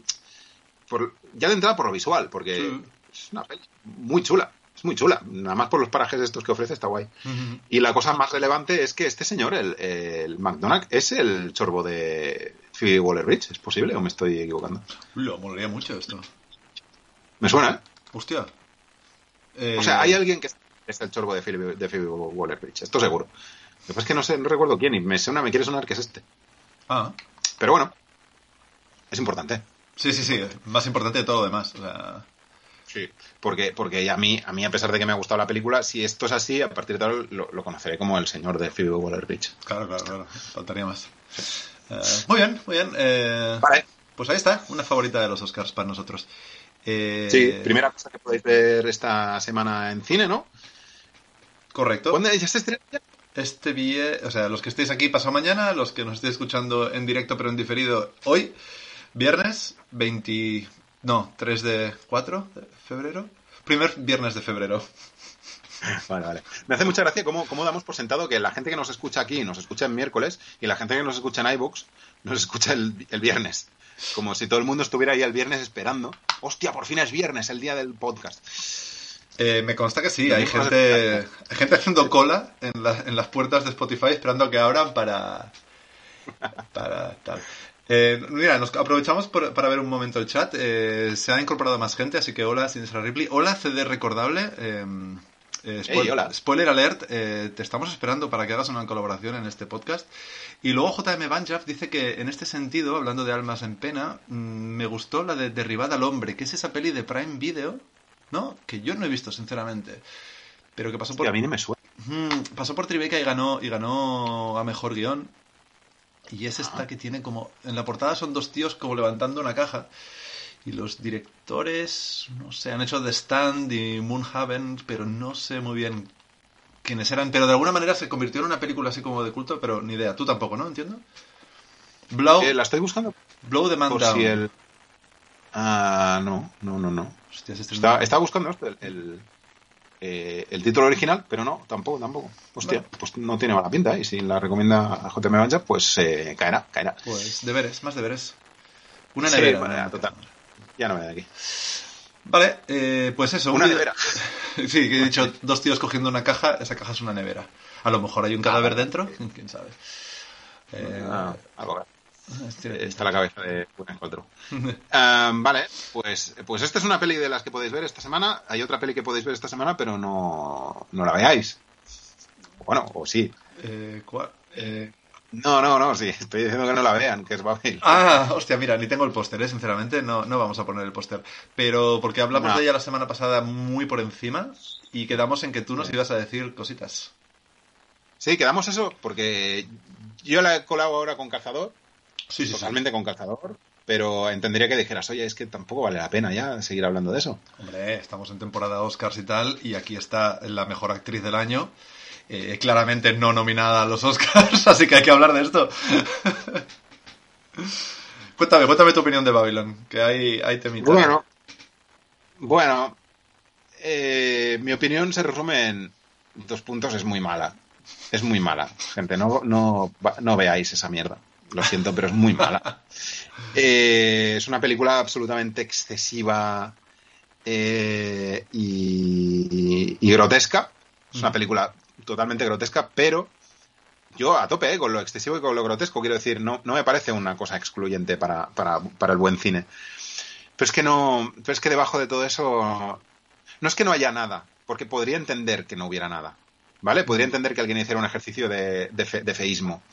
por, ya de entrada por lo visual, porque es una peli muy chula, es muy chula. Nada más por los parajes estos que ofrece está guay. Y la cosa más relevante es que este señor, el, el McDonagh, es el chorbo de Phoebe Waller-Bridge. ¿Es posible o me estoy equivocando? Lo molaría mucho esto. Me suena, ¿eh? Hostia. Eh, O sea, hay alguien que es el chorbo de Phoebe, de Phoebe Waller-Bridge, esto seguro. Lo que pasa es que no sé, no recuerdo quién y me suena, me quiere sonar que es este. Ah, Pero bueno, es importante. sí, sí, sí. Más importante de todo lo demás. O sea, Sí. Porque, porque a mí, a mí, a pesar de que me ha gustado la película, si esto es así, a partir de ahora lo, lo conoceré como el señor de Phoebe Waller-Bridge. claro, claro, claro. Faltaría más. Eh, muy bien, muy bien. Eh, Vale. Pues ahí está, una favorita de los Oscars para nosotros. Eh, Sí, primera cosa que podéis ver esta semana en cine, ¿no? Correcto. ¿Cuándo ya se estrena? ya? Este vie, o sea, los que estéis aquí pasado mañana, los que nos estéis escuchando en directo pero en diferido hoy, viernes 20, no, 3 de 4 de febrero, primer viernes de febrero. (laughs) Vale, vale. Me hace mucha gracia cómo, cómo damos por sentado que la gente que nos escucha aquí nos escucha en miércoles y la gente que nos escucha en iBooks nos escucha el, el viernes. Como si todo el mundo estuviera ahí el viernes esperando. Hostia, por fin es viernes, el día del podcast. Eh, me consta que sí, hay gente, (laughs) hay gente haciendo cola en, la- en las puertas de Spotify esperando a que abran para, para tal. Eh, mira, nos aprovechamos por- para ver un momento el chat. Eh, se ha incorporado más gente, así que hola, Sinistra Ripley. Hola, CD Recordable. Eh, spoil- Hey, hola. Spoiler alert, eh, te estamos esperando para que hagas una colaboración en este podcast. Y luego JM Banjaf dice que en este sentido, hablando de almas en pena, mm, me gustó la de Derribada al Hombre, que es esa peli de Prime Video, ¿no? Que yo no he visto, sinceramente. Pero que pasó por... A mí no me suena. Mm, pasó por Tribeca y ganó, y ganó a mejor guion. Y es Ah. esta que tiene como. En la portada son dos tíos como levantando una caja. Y los directores, no sé, han hecho The Stand y Moonhaven, pero no sé muy bien quiénes eran. Pero de alguna manera se convirtió en una película así como de culto, pero ni idea. Tú tampoco, ¿no? Entiendo. Blow, Eh, la estoy buscando Blow the Man por Down. si el... Ah, no, no, no, no. Hostia, se Está, estaba buscando el, el, eh, el título original, pero no, tampoco, tampoco. Hostia, pues no tiene mala pinta. Y si la recomienda a JM Banja, pues eh, caerá, caerá. Pues deberes, más deberes. Una Sí, nevera. una- total. Ya no me de aquí. Vale, eh, pues eso. Una un- nevera. (laughs) Sí, que he dicho dos tíos cogiendo una caja, esa caja es una nevera. A lo mejor hay un cadáver dentro, (laughs) quién sabe. Eh, Ah, algo hostia. Está la cabeza de Buen Encuentro. (laughs) Ah, vale, pues, pues esta es una peli de las que podéis ver esta semana. Hay otra peli que podéis ver esta semana, pero no, no la veáis. Bueno, o sí. Eh, ¿cuál? Eh, No, no, no, sí. Estoy diciendo que no la vean, que es Babel. Ah, hostia, mira, ni tengo el póster, ¿eh? sinceramente, no, no vamos a poner el póster. Pero porque hablamos No. de ella la semana pasada muy por encima y quedamos en que tú nos ibas a decir cositas. Sí, quedamos eso, porque yo la he colado ahora con calzador, Sí, totalmente con calzador, pero entendería que dijeras, oye, es que tampoco vale la pena ya seguir hablando de eso. Hombre, estamos en temporada Oscars y tal, y aquí está la mejor actriz del año, eh, claramente no nominada a los Oscars, (laughs) así que hay que hablar de esto. (laughs) cuéntame, cuéntame tu opinión de Babylon, que hay, hay temita. Bueno, bueno, eh, mi opinión se resume en dos puntos, es muy mala. Es muy mala, gente, no, no, no veáis esa mierda. Lo siento, pero es muy mala. (laughs) Eh, es una película absolutamente excesiva eh, y, y grotesca. Es una película totalmente grotesca, pero yo a tope eh, con lo excesivo y con lo grotesco. Quiero decir, no, no me parece una cosa excluyente para, para, para el buen cine. Pero es que no. Pero es que debajo de todo eso. No es que no haya nada, porque podría entender que no hubiera nada. ¿Vale? Podría entender que alguien hiciera un ejercicio de, de, fe- de feísmo.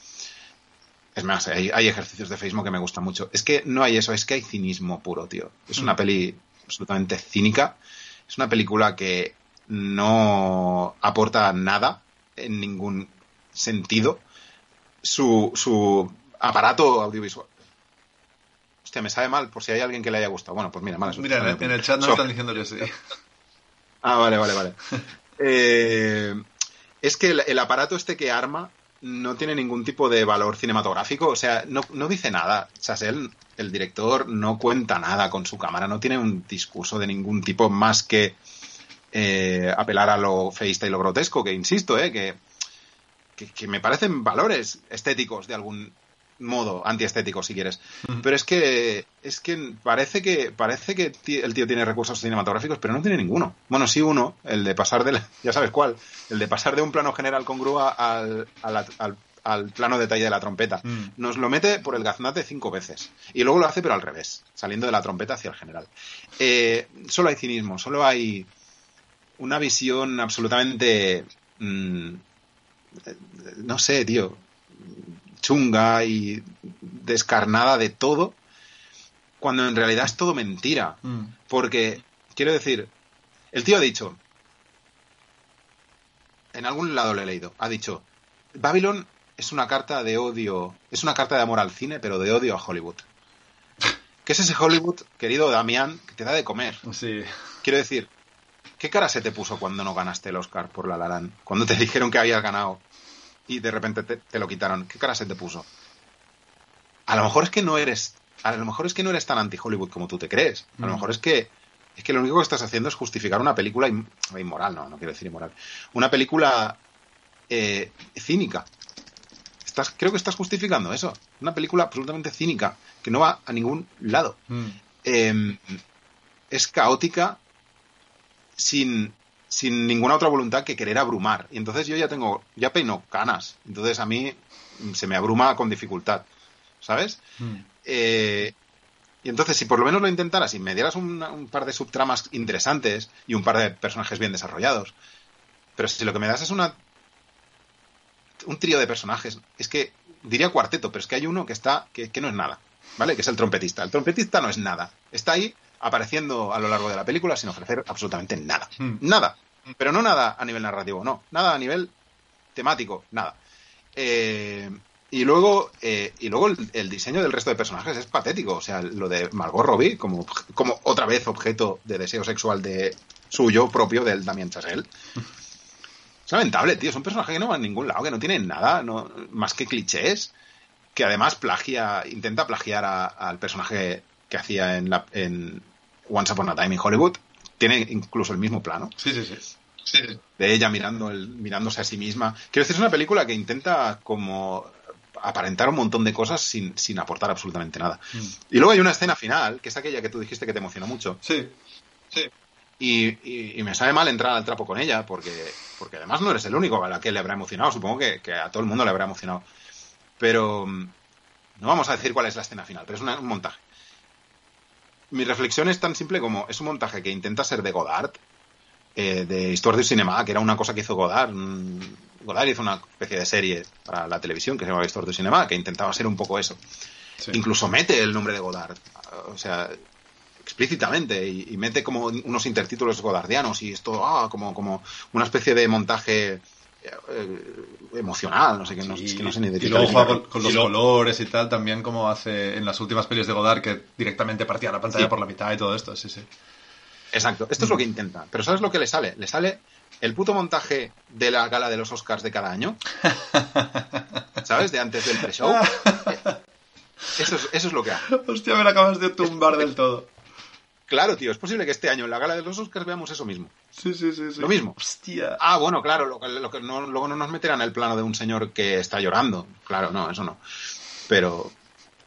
Es más, hay, hay ejercicios de feísmo que me gustan mucho. Es que no hay eso, es que hay cinismo puro, tío. Es una peli absolutamente cínica. Es una película que no aporta nada en ningún sentido. Su, su aparato audiovisual. Hostia, me sabe mal por si hay alguien que le haya gustado. Bueno, pues mira, suerte. Mira, en, en el chat nos So- están diciendo que sí. (laughs) Ah, vale, vale, vale. (laughs) Eh, es que el, el aparato este que arma no tiene ningún tipo de valor cinematográfico, o sea, no, no dice nada. Chazelle, el director, no cuenta nada con su cámara, no tiene un discurso de ningún tipo más que eh, apelar a lo feísta y lo grotesco, que insisto, eh, que, que, que me parecen valores estéticos de algún modo, antiestéticos si quieres. Pero es que es que parece que parece que el tío tiene recursos cinematográficos, pero no tiene ninguno. Bueno, sí uno, el de pasar de la- (laughs) ya sabes cuál, el de pasar de un plano general con grúa al, al, al- al plano detalle de la trompeta. Mm. Nos lo mete por el gaznate cinco veces. Y luego lo hace pero al revés, saliendo de la trompeta hacia el general. Eh, solo hay cinismo, solo hay una visión absolutamente mm, no sé, tío, chunga y descarnada de todo, cuando en realidad es todo mentira. Mm. Porque, quiero decir, el tío ha dicho, en algún lado lo he leído, ha dicho, Babylon es una carta de odio, es una carta de amor al cine, pero de odio a Hollywood. (laughs) ¿Qué es ese Hollywood, querido Damián, que te da de comer? Sí. Quiero decir, ¿qué cara se te puso cuando no ganaste el Oscar por La La Land? Cuando te (laughs) dijeron que habías ganado y de repente te, te lo quitaron. ¿Qué cara se te puso? A lo mejor es que no eres, a lo mejor es que no eres tan anti Hollywood como tú te crees. A lo Mm. mejor es que es que lo único que estás haciendo es justificar una película in- inmoral, no, no quiero decir inmoral. Una película eh, cínica. Estás, creo que estás justificando eso. Una película absolutamente cínica que no va a ningún lado Mm. eh, es caótica sin, sin ninguna otra voluntad que querer abrumar. Y entonces yo ya tengo, ya peino canas. Entonces a mí se me abruma con dificultad. ¿Sabes? Mm. Eh, y entonces, si por lo menos lo intentaras y me dieras una- un par de subtramas interesantes y un par de personajes bien desarrollados, pero si lo que me das es una un trío de personajes, es que diría cuarteto, pero es que hay uno que está que, que no es nada, ¿vale? Que es el trompetista. El trompetista no es nada. Está ahí apareciendo a lo largo de la película sin ofrecer absolutamente nada. Hmm. Nada. Pero no nada a nivel narrativo, no. Nada a nivel temático, nada. Eh, y luego, eh, y luego el, el diseño del resto de personajes es patético. O sea, lo de Margot Robbie como, como otra vez objeto de deseo sexual de suyo propio del Damien Chazelle. Es lamentable, tío. Es un personaje que no va a ningún lado, que no tiene nada no, más que clichés, que además plagia, intenta plagiar al personaje que hacía en, la, en Once Upon a Time in Hollywood. Tiene incluso el mismo plano Sí, sí, sí. de ella mirando el, mirándose a sí misma. Quiero decir, es una película que intenta como aparentar un montón de cosas sin, sin aportar absolutamente nada. Mm. Y luego hay una escena final, que es aquella que tú dijiste que te emocionó mucho. Sí. Y, y- y me sabe mal entrar al trapo con ella, porque, porque además no eres el único a la que le habrá emocionado. Supongo que, que a todo el mundo le habrá emocionado. Pero mm, no vamos a decir cuál es la escena final, pero es una- un montaje. Mi reflexión es tan simple como es un montaje que intenta ser de Godard, eh, de Histoire du Cinéma, que era una cosa que hizo Godard. Godard hizo una especie de serie para la televisión que se llamaba Histoire du Cinéma, que intentaba ser un poco eso. Sí. Incluso mete el nombre de Godard. O sea, explícitamente y, y mete como unos intertítulos godardianos y esto ah, como, como una especie de montaje emocional, no sé qué, no, es que no sé ni de y luego juega con, con los colores y tal, también como hace en las últimas pelis de Godard, que directamente partía la pantalla Sí. por la mitad y todo esto, sí, sí. Exacto, esto es lo que intenta. Pero ¿sabes lo que le sale? Le sale el puto montaje de la gala de los Oscars de cada año. (laughs) ¿Sabes? De antes del pre-show. (laughs) Eso es, eso es lo que hace. Hostia, me la acabas de tumbar del todo. Claro, tío, es posible que este año en la gala de los Oscars veamos eso mismo. Sí, sí, sí. sí. Lo mismo. Hostia. Ah, bueno, claro, lo, que- lo que no, luego no nos meterán el plano de un señor que está llorando. Claro, no, eso no. Pero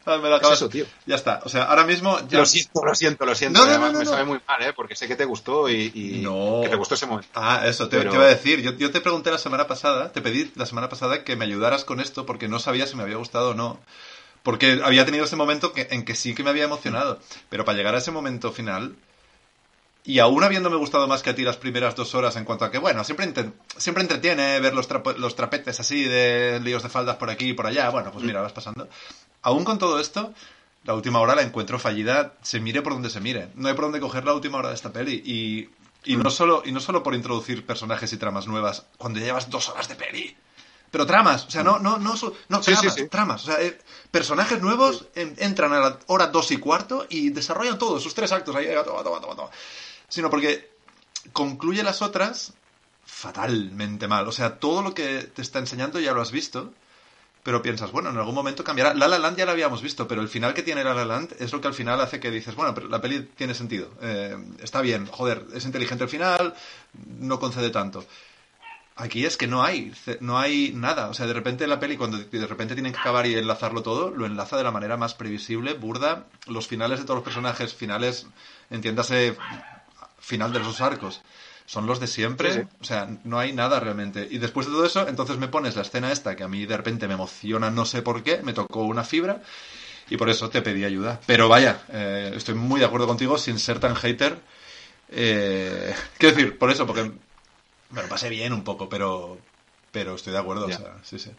Ah, me la es acabas... eso, tío. Ya está. O sea, ahora mismo... Ya... Lo siento, lo siento, lo siento. No, Además, no, me sabe muy mal, ¿eh? Porque sé que te gustó y, y No. que te gustó ese momento. Ah, eso, te, Pero- te iba a decir. Yo, yo te pregunté la semana pasada, te pedí la semana pasada que me ayudaras con esto porque no sabía si me había gustado o no. Porque había tenido ese momento que, en que sí que me había emocionado. Pero para llegar a ese momento final, y aún habiéndome gustado más que a ti las primeras dos horas en cuanto a que, bueno, siempre, siempre entretiene ver los, los trapetes así de líos de faldas por aquí y por allá. Bueno, pues mira, vas pasando. Aún con todo esto, la última hora la encuentro fallida, se mire por donde se mire. No hay por dónde coger la última hora de esta peli. Y, y, no, solo, y no solo por introducir personajes y tramas nuevas, cuando ya llevas dos horas de peli. Pero tramas, o sea, no, no, no, no Sí, sí, tramas, sí. tramas. O sea, eh, personajes nuevos en- entran a la hora dos y cuarto y desarrollan todos sus tres actos. Ahí, toma, toma, toma, toma. Sino porque concluye las otras fatalmente mal. O sea, todo lo que te está enseñando ya lo has visto, pero piensas, bueno, en algún momento cambiará. La La Land ya lo habíamos visto, pero el final que tiene La La Land es lo que al final hace que dices, bueno, pero la peli tiene sentido. Eh, está bien, joder, es inteligente el final, no concede tanto. Aquí es que no hay, no hay nada. O sea, de repente la peli, cuando de repente tienen que acabar y enlazarlo todo, lo enlaza de la manera más previsible, burda. Los finales de todos los personajes, finales, entiéndase, final de los arcos, son los de siempre. Sí, sí. O sea, no hay nada realmente. Y después de todo eso, entonces me pones la escena esta que a mí de repente me emociona, no sé por qué, me tocó una fibra y por eso te pedí ayuda. Pero vaya, eh, estoy muy de acuerdo contigo sin ser tan hater. Eh, (laughs) quiero decir, por eso, porque me lo pasé bien un poco, pero, pero estoy de acuerdo. Ya. O sea, sí, sí.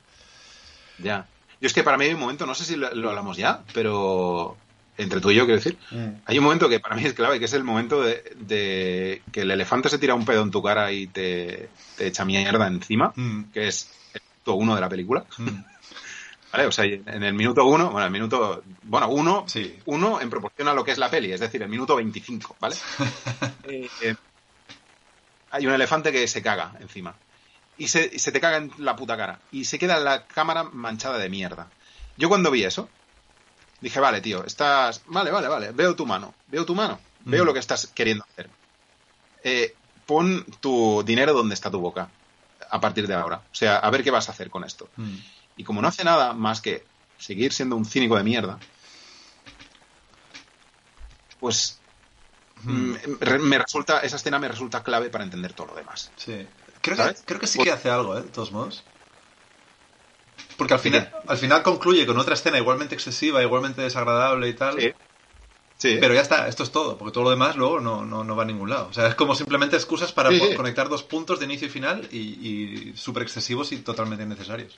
Ya. Yo es que para mí hay un momento, no sé si lo, lo hablamos ya, pero entre tú y yo quiero decir, Mm. hay un momento que para mí es clave, que es el momento de, de que el elefante se tira un pedo en tu cara y te, te echa mierda encima, Mm. que es el minuto uno de la película. Mm. (laughs) ¿Vale? O sea, en el minuto uno, bueno, el minuto, bueno, uno, Sí. uno en proporción a lo que es la peli, es decir, el minuto 25, ¿vale? (laughs) Eh, eh, hay un elefante que se caga encima. Y se, y se te caga en la puta cara. Y se queda la cámara manchada de mierda. Yo cuando vi eso, dije, vale, tío, estás. Vale, vale, vale. Veo tu mano. Veo tu mano. Veo Mm. lo que estás queriendo hacer. Eh, pon tu dinero donde está tu boca. A partir de ahora. O sea, a ver qué vas a hacer con esto. Mm. Y como no hace nada más que seguir siendo un cínico de mierda, pues Mm. me resulta, esa escena me resulta clave para entender todo lo demás. Sí. Creo que, creo que sí que hace algo, ¿eh? De todos modos. Porque al final, al final concluye con otra escena igualmente excesiva, igualmente desagradable y tal. Sí. Sí. Pero ya está, esto es todo, porque todo lo demás luego no, no, no va a ningún lado. O sea, es como simplemente excusas para Sí, po- sí. conectar dos puntos de inicio y final y, y súper excesivos y totalmente innecesarios.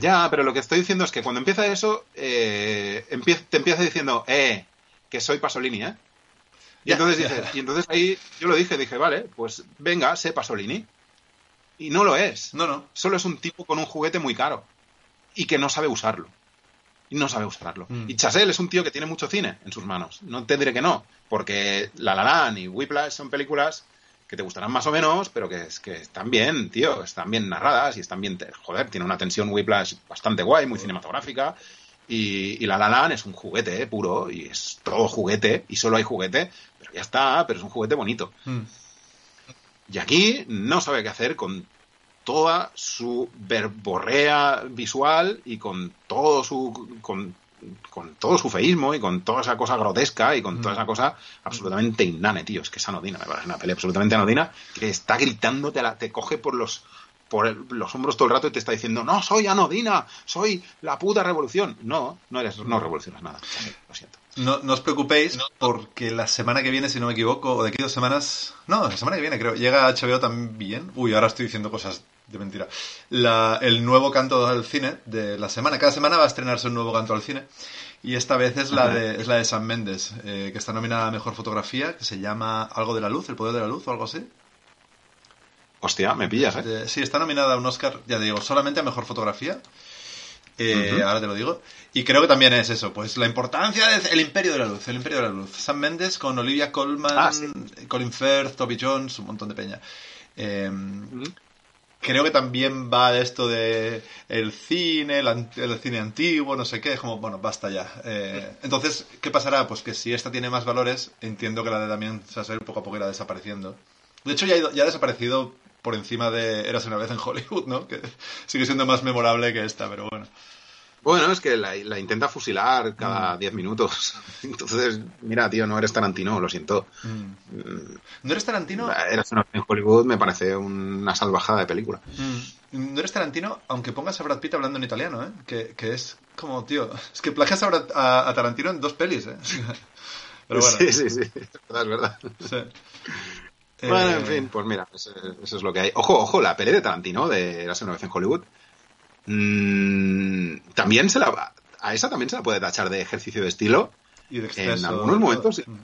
Ya, pero lo que estoy diciendo es que cuando empieza eso, eh, te empieza diciendo, eh, que soy Pasolini, ¿eh? Y Ya, entonces, ya. dices- y entonces ahí yo lo dije, dije, vale, pues venga, sé Pasolini. Y no lo es. No, no. Solo es un tipo con un juguete muy caro y que no sabe usarlo. Y no sabe usarlo. Mm. Y Chazelle es un tío que tiene mucho cine en sus manos. No te diré que no, porque La La Land y Whiplash son películas que te gustarán más o menos, pero que, es, que están bien, tío, están bien narradas y están bien... Joder, tiene una tensión Whiplash bastante guay, muy cinematográfica. Y, y La La Land es un juguete eh, puro y es todo juguete y solo hay juguete, pero ya está, pero es un juguete bonito. Mm. Y aquí no sabe qué hacer con toda su verborrea visual y con todo su con, con todo su feísmo y con toda esa cosa grotesca y con toda esa cosa absolutamente inane, tío. Es que es anodina, me parece una peli absolutamente anodina que está gritando, te, la, te coge por los por el- los hombros todo el rato y te está diciendo, no, soy anodina, soy la puta revolución. No, no eres, no revolucionas nada. Lo siento. No, no os preocupéis porque la semana que viene, si no me equivoco, o de aquí dos semanas... No, la semana que viene creo, llega HBO también. Uy, ahora estoy diciendo cosas de mentira. La- el nuevo canto al cine de la semana. Cada semana va a estrenarse un nuevo canto al cine. Y esta vez es la de, es la de Sam Mendes, eh, que está nominada a Mejor Fotografía, que se llama Algo de la Luz, El Poder de la Luz o algo así. Hostia, me pillas, ¿eh? De- sí, está nominada a un Oscar, ya digo, solamente a Mejor Fotografía. Eh. Ahora te lo digo. Y creo que también es eso, pues la importancia del Imperio de la Luz, el Imperio de la Luz. Sam Mendes con Olivia Colman, Ah, sí. Colin Firth, Toby Jones, un montón de peña. Eh, Ujú. creo que también va de esto de el cine, el, cine antiguo, no sé qué, es como, bueno, basta ya. Eh, entonces, ¿qué pasará? Pues que si esta tiene más valores, entiendo que la de Damien Chazelle poco a poco irá desapareciendo. De hecho, ya ha, ido- ya ha desaparecido por encima de Eras una vez en Hollywood, ¿no? Que sigue siendo más memorable que esta, pero bueno. Bueno, es que la, la intenta fusilar Mm. cada 10 minutos. (laughs) Entonces, mira, tío, no eres Tarantino, lo siento. Mm. ¿No eres Tarantino? Eras una en Hollywood, me parece una salvajada de película. Mm. No eres Tarantino, aunque pongas a Brad Pitt hablando en italiano, ¿eh? Que, que es como, tío, (laughs) es que plagias a, a- a Tarantino en dos pelis, ¿eh? (laughs) Pero bueno, Sí, sí, sí, es verdad, es verdad. sí. Bueno, Eh, en fin, pues mira, eso, eso es lo que hay. Ojo, ojo, la peli de Tarantino, de Eras una vez en Hollywood, mm, también se la a esa también se la puede tachar de ejercicio de estilo Y de exceso, en algunos momentos. Mm.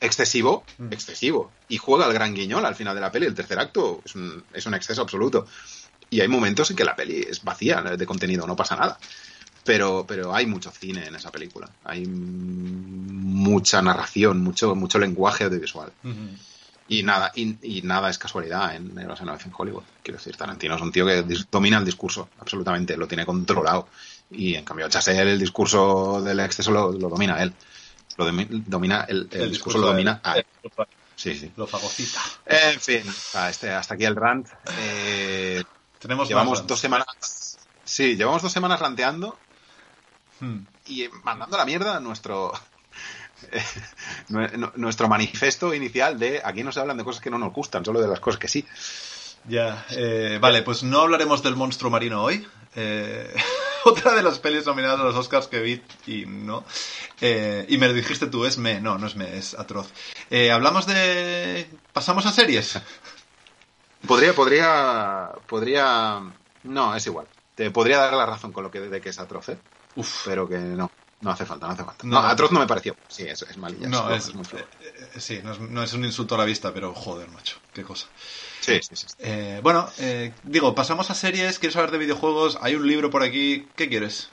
excesivo, Mm. excesivo. Y juega al gran guiñol al final de la peli. El tercer acto es un, es un exceso absoluto. Y hay momentos en que la peli es vacía de contenido, no pasa nada. Pero, pero hay mucho cine en esa película. Hay mm, mucha narración, mucho, mucho lenguaje audiovisual. Ujú. Y nada, y, y nada es casualidad en Negros una vez en Hollywood. Quiero decir, Tarantino es un tío que domina el discurso, absolutamente, lo tiene controlado. Y en cambio, Chasel el discurso del exceso lo, lo domina él. Lo domi- domina, el, el discurso, lo domina a él. Sí, sí. Lo fagocita. En fin, a este, hasta aquí el rant. Eh, Tenemos llevamos dos semanas. Sí, llevamos dos semanas ranteando Hmm. y mandando a la mierda a nuestro nue- nu- (laughs) nuestro manifiesto inicial de aquí no se hablan de cosas que no nos gustan, solo de las cosas que sí. Ya, eh, vale, pues no hablaremos del monstruo marino hoy. Eh, (laughs) otra de las pelis nominadas a los Oscars que vi y no. Eh, y me lo dijiste tú, es me. No, no es me, es atroz. Hablamos de... ¿Pasamos a series? (laughs) Podría, podría, podría. No, es igual. Te podría dar la razón con lo que de que es atroz, ¿eh? Uf, pero que no. No hace falta, no hace falta. No. No, atroz no me pareció. Sí, es, es malilla. no, flojo, es, muy eh, eh, sí, no es, no es un insulto a la vista, pero joder, macho, qué cosa. Sí, sí, sí. sí. Eh, bueno, eh, digo, pasamos a series, ¿quieres hablar de videojuegos? Hay un libro por aquí, ¿qué quieres?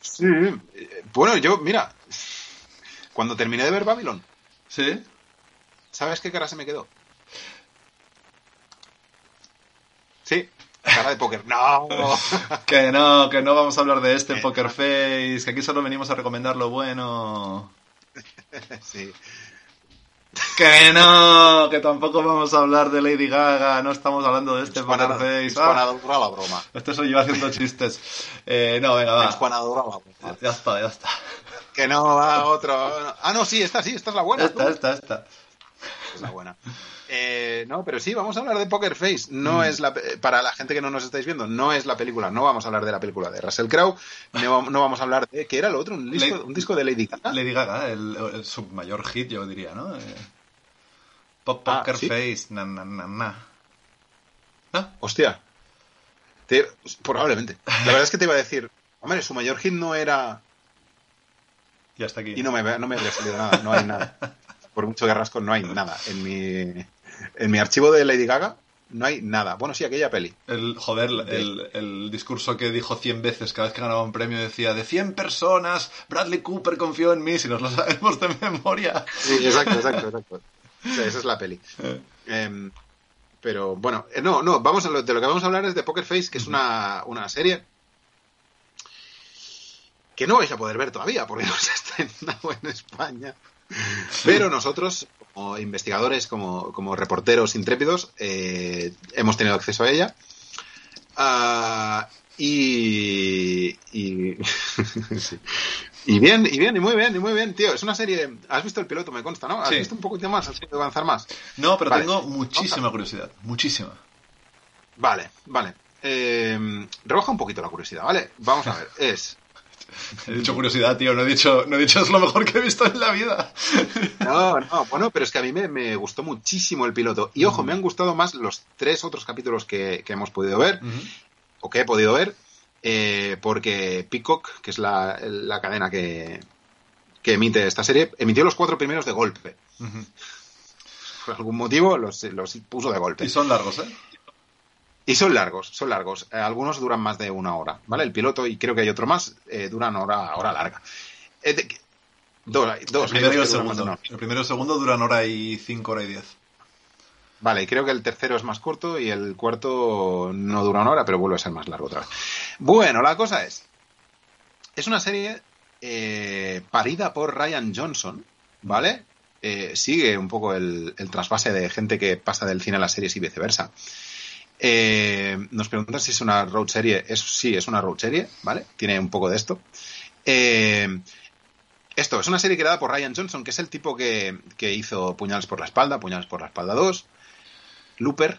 Sí. Eh, Bueno, yo, mira, cuando terminé de ver Babylon, ¿Sí? ¿sabes qué cara se me quedó? Sí, cara de póker. ¡No! (laughs) Que no, que no vamos a hablar de este Poker Face, que aquí solo venimos a recomendar lo bueno. (laughs) Sí. Que no, que tampoco vamos a hablar de Lady Gaga, no estamos hablando de este Es Poker Face. Ah, la broma. este soy yo haciendo chistes. Eh, no, venga, va. Juana dura la broma. Ya está, ya está. Que no, va otro. Ah, no, sí, esta sí, esta es la buena. Esta, tú. esta, esta. Es la buena. Eh, no, pero sí, vamos a hablar de Poker Face. No es la pe- para la gente que no nos estáis viendo, no es la película. No vamos a hablar de la película de Russell Crowe. No, no vamos a hablar de ¿qué era lo otro? Un disco, Le- un disco de Lady Gaga. Lady Gaga, el, el- su mayor hit, yo diría, ¿no? Eh, Pop Ah, Poker ¿sí? Face, na, na, na, na. ¿Ah? Hostia. Te- probablemente. La verdad es que te iba a decir, hombre, su mayor hit no era Y hasta aquí. y no me no me habría salido nada. No hay nada. (laughs) Por mucho que rasco, no hay nada en mi en mi archivo de Lady Gaga. No hay nada. Bueno, sí, aquella peli. El, joder, el, el discurso que dijo 100 veces cada vez que ganaba un premio decía de 100 personas, Bradley Cooper confió en mí, si nos lo sabemos de memoria. Sí, exacto, exacto, exacto. O sea, esa es la peli. Eh, (laughs) Em, pero bueno, eh, no, no, vamos a lo, de lo que vamos a hablar es de Poker Face, que es una, una serie que no vais a poder ver todavía, porque (laughs) no se ha estrenado en España. Pero nosotros, como investigadores, como, como reporteros intrépidos, eh, hemos tenido acceso a ella. Ah, y, y, (laughs) sí. y bien, y bien, y muy bien, y muy bien, tío. Es una serie. Has visto el piloto, me consta, ¿no? ¿Has Sí. visto un poquito más? ¿Has podido avanzar más? No, pero Vale. tengo muchísima curiosidad, muchísima. Vale, vale. Eh, rebaja un poquito la curiosidad, ¿vale? Vamos a ver. Es. He dicho curiosidad, tío, no he dicho, no he dicho es lo mejor que he visto en la vida. No, no, bueno, pero es que a mí me, me gustó muchísimo el piloto. Y ojo, me han gustado más los tres otros capítulos que, que hemos podido ver, o que he podido ver, eh, porque Peacock, que es la, la cadena que, que emite esta serie, emitió los cuatro primeros de golpe. Por algún motivo los, los puso de golpe. Y son largos, ¿eh? Y son largos, son largos. Eh, algunos duran más de una hora, ¿vale? El piloto, y creo que hay otro más, eh, duran hora, hora larga. Eh, de- dos, dos. El primero y el segundo. El primero y el segundo duran hora y cinco, hora y diez. Vale, y creo que el tercero es más corto y el cuarto no dura una hora, pero vuelve a ser más largo otra vez. Bueno, la cosa es, es una serie eh, parida por Ryan Johnson, ¿vale? Eh, sigue un poco el, el trasvase de gente que pasa del cine a las series y viceversa. Eh, nos preguntan si es una road serie. Es, sí, es una road serie, ¿vale? Tiene un poco de esto. Eh, esto es una serie creada por Ryan Johnson, que es el tipo que, que hizo Puñales por la espalda, Puñales por la espalda 2, Looper,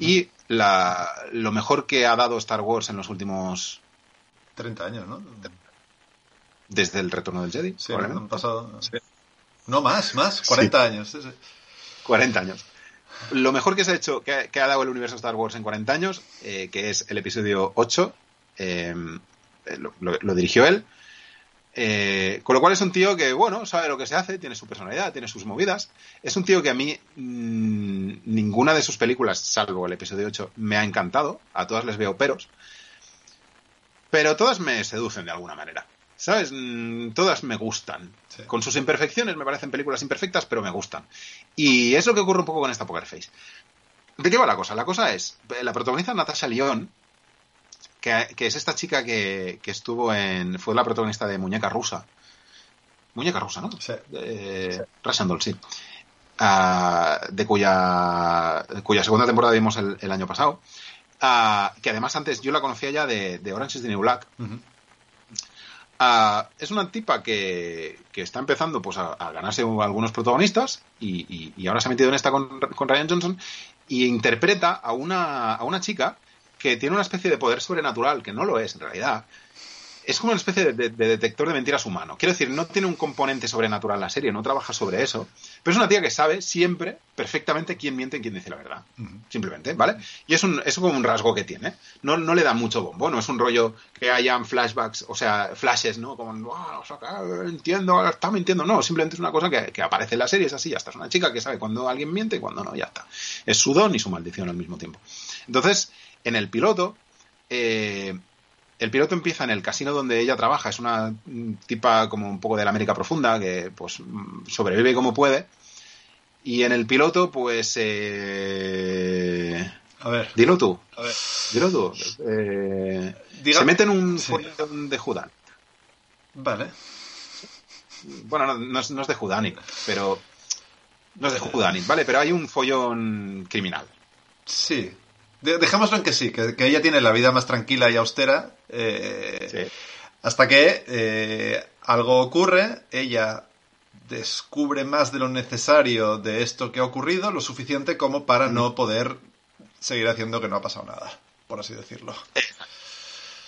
y la, lo mejor que ha dado Star Wars en los últimos. 30 años, ¿no? desde el retorno del Jedi, Sí, probablemente. han pasado. No, más, más, 40 años. sí, sí. 40 años. Lo mejor que se ha hecho, que ha, dado el universo Star Wars en 40 años, eh, que es el episodio 8, eh, lo, lo- dirigió él. Eh, con lo cual es un tío que, bueno, sabe lo que se hace, tiene su personalidad, tiene sus movidas. Es un tío que a mí mm, ninguna de sus películas, salvo el episodio 8, me ha encantado. A todas les veo peros. Pero todas me seducen de alguna manera. ¿Sabes? Mm, Todas me gustan. Sí. Con sus imperfecciones me parecen películas imperfectas, pero me gustan. Y es lo que ocurre un poco con esta Poker Face. ¿De qué va la cosa? La cosa es, la protagonista Natasha Lyon, que, que es esta chica que, que estuvo en... fue la protagonista de Muñeca Rusa. Muñeca Rusa, ¿no? Sí. Eh, Doll, sí. Ah, de cuya, cuya segunda temporada vimos el, el año pasado. Ah, que además antes yo la conocía ya de, de Orange is the New Black. Es una tipa que, que está empezando pues, a, a ganarse algunos protagonistas y, y- y ahora se ha metido en esta con, con Ryan Johnson y interpreta a una, a una chica que tiene una especie de poder sobrenatural, que no lo es en realidad. Es como una especie de, de- de detector de mentiras humano. Quiero decir, no tiene un componente sobrenatural la serie, no trabaja sobre eso. Pero es una tía que sabe siempre perfectamente quién miente y quién dice la verdad. Simplemente, ¿vale? Y es, un, es como un rasgo que tiene. No, no le da mucho bombo, no es un rollo que hayan flashbacks, o sea, flashes, ¿no? Como, "Ah, o sea, entiendo, está mintiendo. No, simplemente es una cosa que, que aparece en la serie, es así, ya está. Es una chica que sabe cuando alguien miente y cuando no, ya está. Es su don y su maldición al mismo tiempo. Entonces, en el piloto, eh, el piloto empieza en el casino donde ella trabaja. Es una tipa como un poco de la América profunda que pues sobrevive como puede. Y en el piloto, pues... Eh... A ver, Dilo tú, a ver. dilo tú. Eh, Se mete en un Sí. follón de Judán. Vale. Bueno, no, no es, no es de Judánic, pero... No es de Judánic, ¿vale? Pero hay un follón criminal. Sí. De- dejémoslo en que sí, que, que ella tiene la vida más tranquila y austera. eh, Sí. Hasta que eh, algo ocurre, ella descubre más de lo necesario de esto que ha ocurrido, lo suficiente como para no poder seguir haciendo que no ha pasado nada, por así decirlo.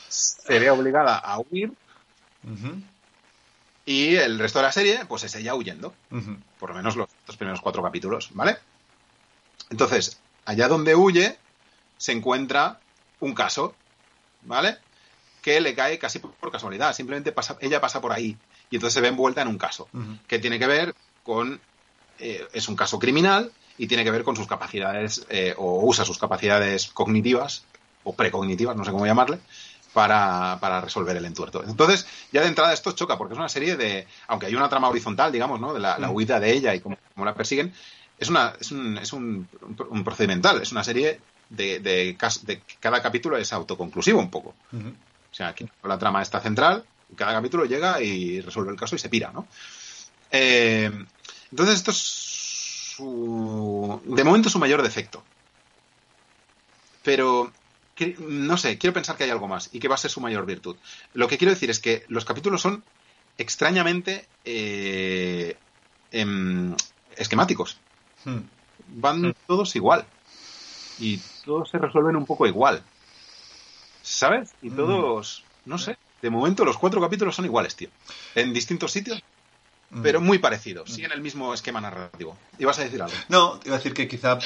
Se ve obligada a huir y el resto de la serie, pues es ella huyendo. por lo menos los, los primeros cuatro capítulos, ¿vale? Entonces, allá donde huye, se encuentra un caso, ¿vale? Que le cae casi por, casualidad, simplemente pasa, ella pasa por ahí y entonces se ve envuelta en un caso que tiene que ver con, eh, es un caso criminal y tiene que ver con sus capacidades eh, o usa sus capacidades cognitivas o precognitivas, no sé cómo llamarle, para, para resolver el entuerto. Entonces, ya de entrada esto choca, porque es una serie de, aunque hay una trama horizontal, digamos, ¿no? De la, la huida de ella y cómo, cómo la persiguen, es, una, es, un, es un, un procedimental, es una serie de, de, de cada capítulo es autoconclusivo un poco. O sea, aquí la trama está central, cada capítulo llega y resuelve el caso y se pira, ¿no? Eh, entonces, esto es su, de momento su mayor defecto. Pero, no sé, quiero pensar que hay algo más y que va a ser su mayor virtud. Lo que quiero decir es que los capítulos son extrañamente eh, em, esquemáticos. Hmm. Van todos igual. Y todos se resuelven un poco igual. ¿Sabes? Y Mm. todos, no sé, de momento los cuatro capítulos son iguales, tío. En distintos sitios, Mm. pero muy parecidos. Siguen el mismo esquema narrativo. ¿Ibas a decir algo? No, iba a decir que quizá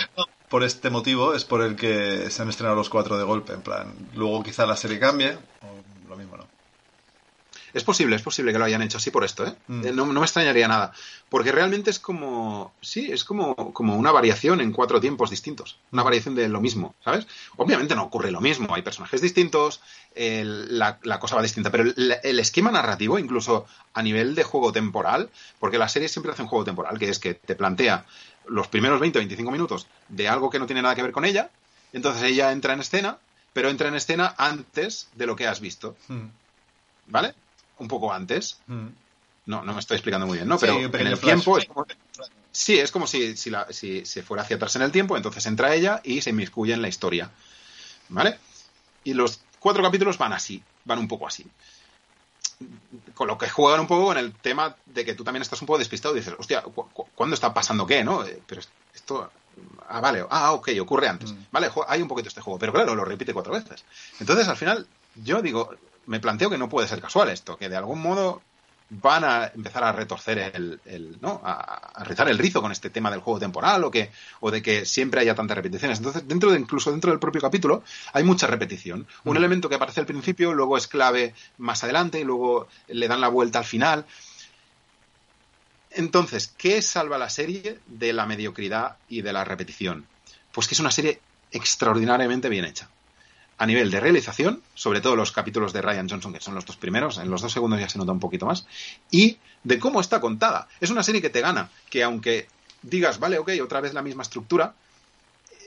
por este motivo es por el que se han estrenado los cuatro de golpe, en plan, luego quizá la serie cambie, o lo mismo no. Es posible, es posible que lo hayan hecho así por esto, ¿eh? Mm. Eh, No, no me extrañaría nada. Porque realmente es como. Sí, es como, como una variación en cuatro tiempos distintos. Una variación de lo mismo, ¿sabes? Obviamente no ocurre lo mismo. Hay personajes distintos, el- la, la cosa va distinta. Pero el, el esquema narrativo, incluso a nivel de juego temporal, porque la serie siempre hace un juego temporal, que es que te plantea los primeros 20 o 25 minutos de algo que no tiene nada que ver con ella. Entonces ella entra en escena, pero entra en escena antes de lo que has visto. Hmm. ¿Vale? Un poco antes. Hmm. No, no me estoy explicando muy bien, ¿no? Pero en el flash. tiempo es como... Sí, es como si, si, la- si se fuera hacia atrás en el tiempo, entonces entra ella y se inmiscuye en la historia. ¿Vale? Y los cuatro capítulos van así, van un poco así. Con lo que juegan un poco con el tema de que tú también estás un poco despistado y dices, hostia, ¿cu- cu- ¿cuándo está pasando qué, no? Eh, Pero esto... Ah, vale, ah, ok, ocurre antes. Mm. Vale, hay un poquito este juego, pero claro, lo repite cuatro veces. Entonces, al final, yo digo, me planteo que no puede ser casual esto, que de algún modo van a empezar a retorcer el, el- ¿no? A, a rizar el rizo con este tema del juego temporal o que o de que siempre haya tantas repeticiones. Entonces, dentro de incluso dentro del propio capítulo hay mucha repetición. Un elemento que aparece al principio, luego es clave más adelante y luego le dan la vuelta al final. Entonces, ¿qué salva la serie de la mediocridad y de la repetición? Pues que es una serie extraordinariamente bien hecha. A nivel de realización, sobre todo los capítulos de Ryan Johnson, que son los dos primeros, en los dos segundos ya se nota un poquito más, y de cómo está contada. Es una serie que te gana, que aunque digas, vale, ok, otra vez la misma estructura,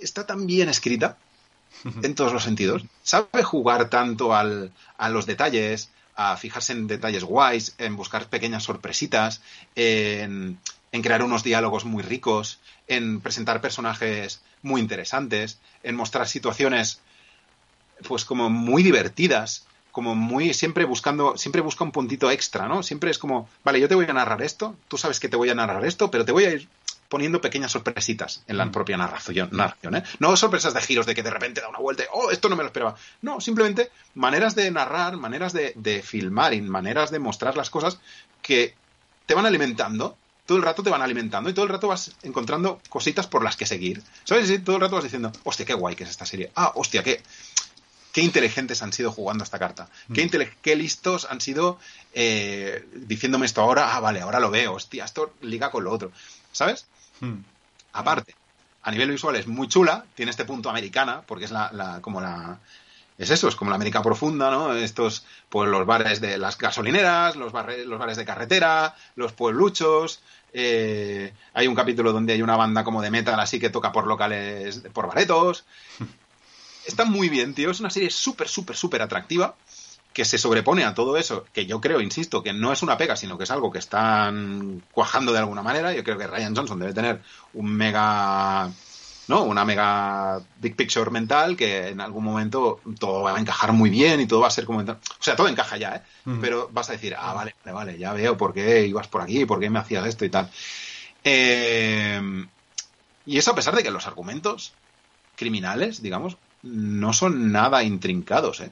está tan bien escrita (laughs) en todos los sentidos. Sabe jugar tanto al, a los detalles, a fijarse en detalles guays, en buscar pequeñas sorpresitas, en, en crear unos diálogos muy ricos, en presentar personajes muy interesantes, en mostrar situaciones pues como muy divertidas, como muy siempre buscando, siempre busca un puntito extra, ¿no? Siempre es como, vale, yo te voy a narrar esto, tú sabes que te voy a narrar esto, pero te voy a ir poniendo pequeñas sorpresitas en la Mm. propia narración, narración ¿eh? No sorpresas de giros de que de repente da una vuelta, y, oh, esto no me lo esperaba. No, simplemente maneras de narrar, maneras de, de filmar y maneras de mostrar las cosas que te van alimentando, todo el rato te van alimentando y todo el rato vas encontrando cositas por las que seguir. ¿Sabes? Y todo el rato vas diciendo, hostia, qué guay que es esta serie. Ah, hostia, qué, qué inteligentes han sido jugando esta carta. Qué, intele- qué listos han sido eh, diciéndome esto ahora. Ah, vale, ahora lo veo. Hostia, esto liga con lo otro. ¿Sabes? Hmm. Aparte, a nivel visual es muy chula. Tiene este punto americana, porque es la, la- como la. Es eso, es como la América profunda, ¿no? Estos, pues los bares de las gasolineras, los, barre- los bares de carretera, los puebluchos. eh, hay un capítulo donde hay una banda como de metal así que toca por locales, por baretos. (laughs) Está muy bien, tío. Es una serie súper, súper, súper atractiva que se sobrepone a todo eso, que yo creo, insisto, que no es una pega, sino que es algo que están cuajando de alguna manera. Yo creo que Ryan Johnson debe tener un mega, ¿no? Una mega big picture mental que en algún momento todo va a encajar muy bien y todo va a ser como... O sea, todo encaja ya, ¿eh? Pero vas a decir, ah, vale, vale, vale, ya veo por qué ibas por aquí, por qué me hacías esto y tal. Eh, y eso a pesar de que los argumentos criminales, digamos, no son nada intrincados, ¿eh?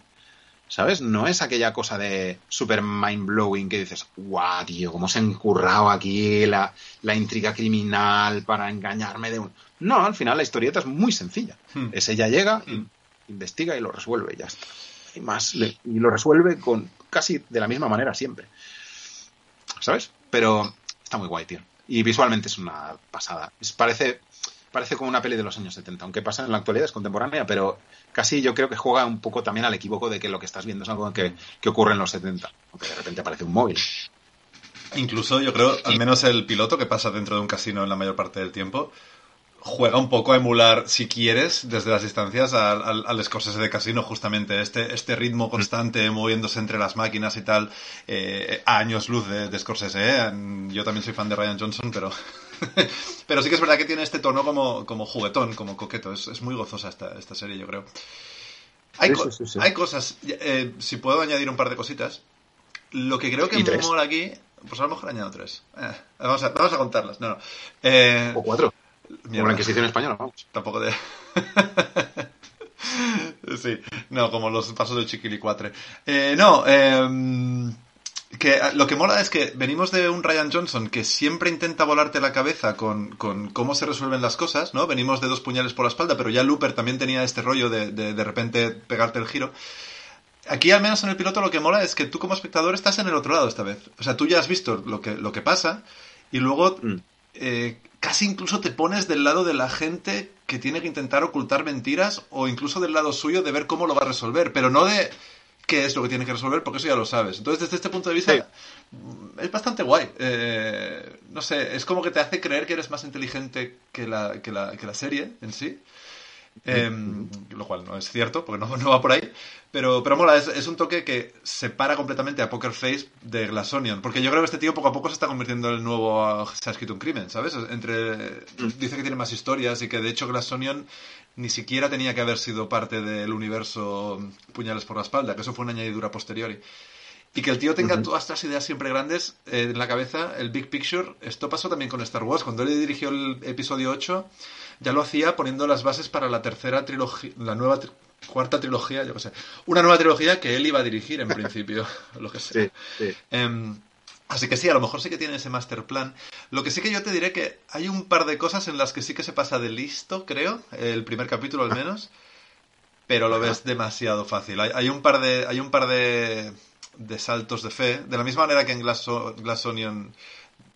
¿Sabes? No es aquella cosa de super mind blowing que dices, guau, tío, cómo se ha encurrado aquí la, la intriga criminal para engañarme de un. No, al final la historieta es muy sencilla. Hmm. Es ella llega, Hmm. investiga y lo resuelve, y ya está. Y más, le- y lo resuelve con casi de la misma manera siempre. ¿Sabes? Pero está muy guay, tío. Y visualmente es una pasada. Es- parece, parece como una peli de los años 70, aunque pasa en la actualidad, es contemporánea, pero casi yo creo que juega un poco también al equívoco de que lo que estás viendo es algo que, que ocurre en los 70, aunque de repente aparece un móvil. Incluso yo creo, al menos el piloto que pasa dentro de un casino en la mayor parte del tiempo, juega un poco a emular, si quieres, desde las distancias al, al, al Scorsese de casino, justamente. Este, este ritmo constante, moviéndose entre las máquinas y tal, eh, a años luz de, de Scorsese. ¿eh? Yo también soy fan de Ryan Johnson, pero... (laughs) (laughs) pero sí que es verdad que tiene este tono como, como juguetón, como coqueto. Es, es muy gozosa esta, esta serie, yo creo. Hay, Sí, co- sí, sí, sí. hay cosas, eh, si puedo añadir un par de cositas. Lo que creo que tres. mola aquí, pues a lo mejor añado tres. Eh, vamos, a, vamos a contarlas. No, no. Eh, O cuatro, como mierda, la Inquisición española, vamos. Tampoco de. (laughs) sí, no, como los pasos de Chiquilicuatre. No, eh, que eh, lo que mola es que venimos de un Ryan Johnson que siempre intenta volarte la cabeza con, con cómo se resuelven las cosas, ¿no? Venimos de dos puñales por la espalda, pero ya Looper también tenía este rollo de de, de repente pegarte el giro. Aquí, al menos en el piloto, lo que mola es que tú como espectador estás en el otro lado esta vez. O sea, tú ya has visto lo que, lo que pasa y luego Mm. eh, casi incluso te pones del lado de la gente que tiene que intentar ocultar mentiras o incluso del lado suyo de ver cómo lo va a resolver, pero no de qué es lo que tiene que resolver porque eso ya lo sabes. Entonces, desde este punto de vista, Sí. mm, es bastante guay. Eh, no sé, es como que te hace creer que eres más inteligente que la, que la, que la serie en sí. Eh, lo cual no es cierto, porque no, (laughs) no va por ahí. Pero, pero mola, es, es un toque que separa completamente a Poker Face de Glass Onion. Porque yo creo que este tío poco a poco se está convirtiendo en el nuevo ah, Se ha escrito un crimen, ¿sabes? Entre, dice que tiene más historias y que de hecho Glass Onion ni siquiera tenía que haber sido parte del universo Puñales por la espalda, que eso fue una añadidura posteriori. Y que el tío tenga todas estas ideas siempre grandes eh, en la cabeza, el Big Picture. Esto pasó también con Star Wars. Cuando él dirigió el episodio 8, ya lo hacía poniendo las bases para la tercera trilogía, la nueva tri- cuarta trilogía, yo qué sé. Una nueva trilogía que él iba a dirigir en principio, (laughs) lo que sea. Sí, sí. Em, así que sí, a lo mejor sí que tiene ese master plan. Lo que sí que yo te diré que hay un par de cosas en las que sí que se pasa de listo, creo, el primer capítulo al menos, pero lo ves demasiado fácil. Hay, un par de hay un par de, de saltos de fe, de la misma manera que en Glass Onion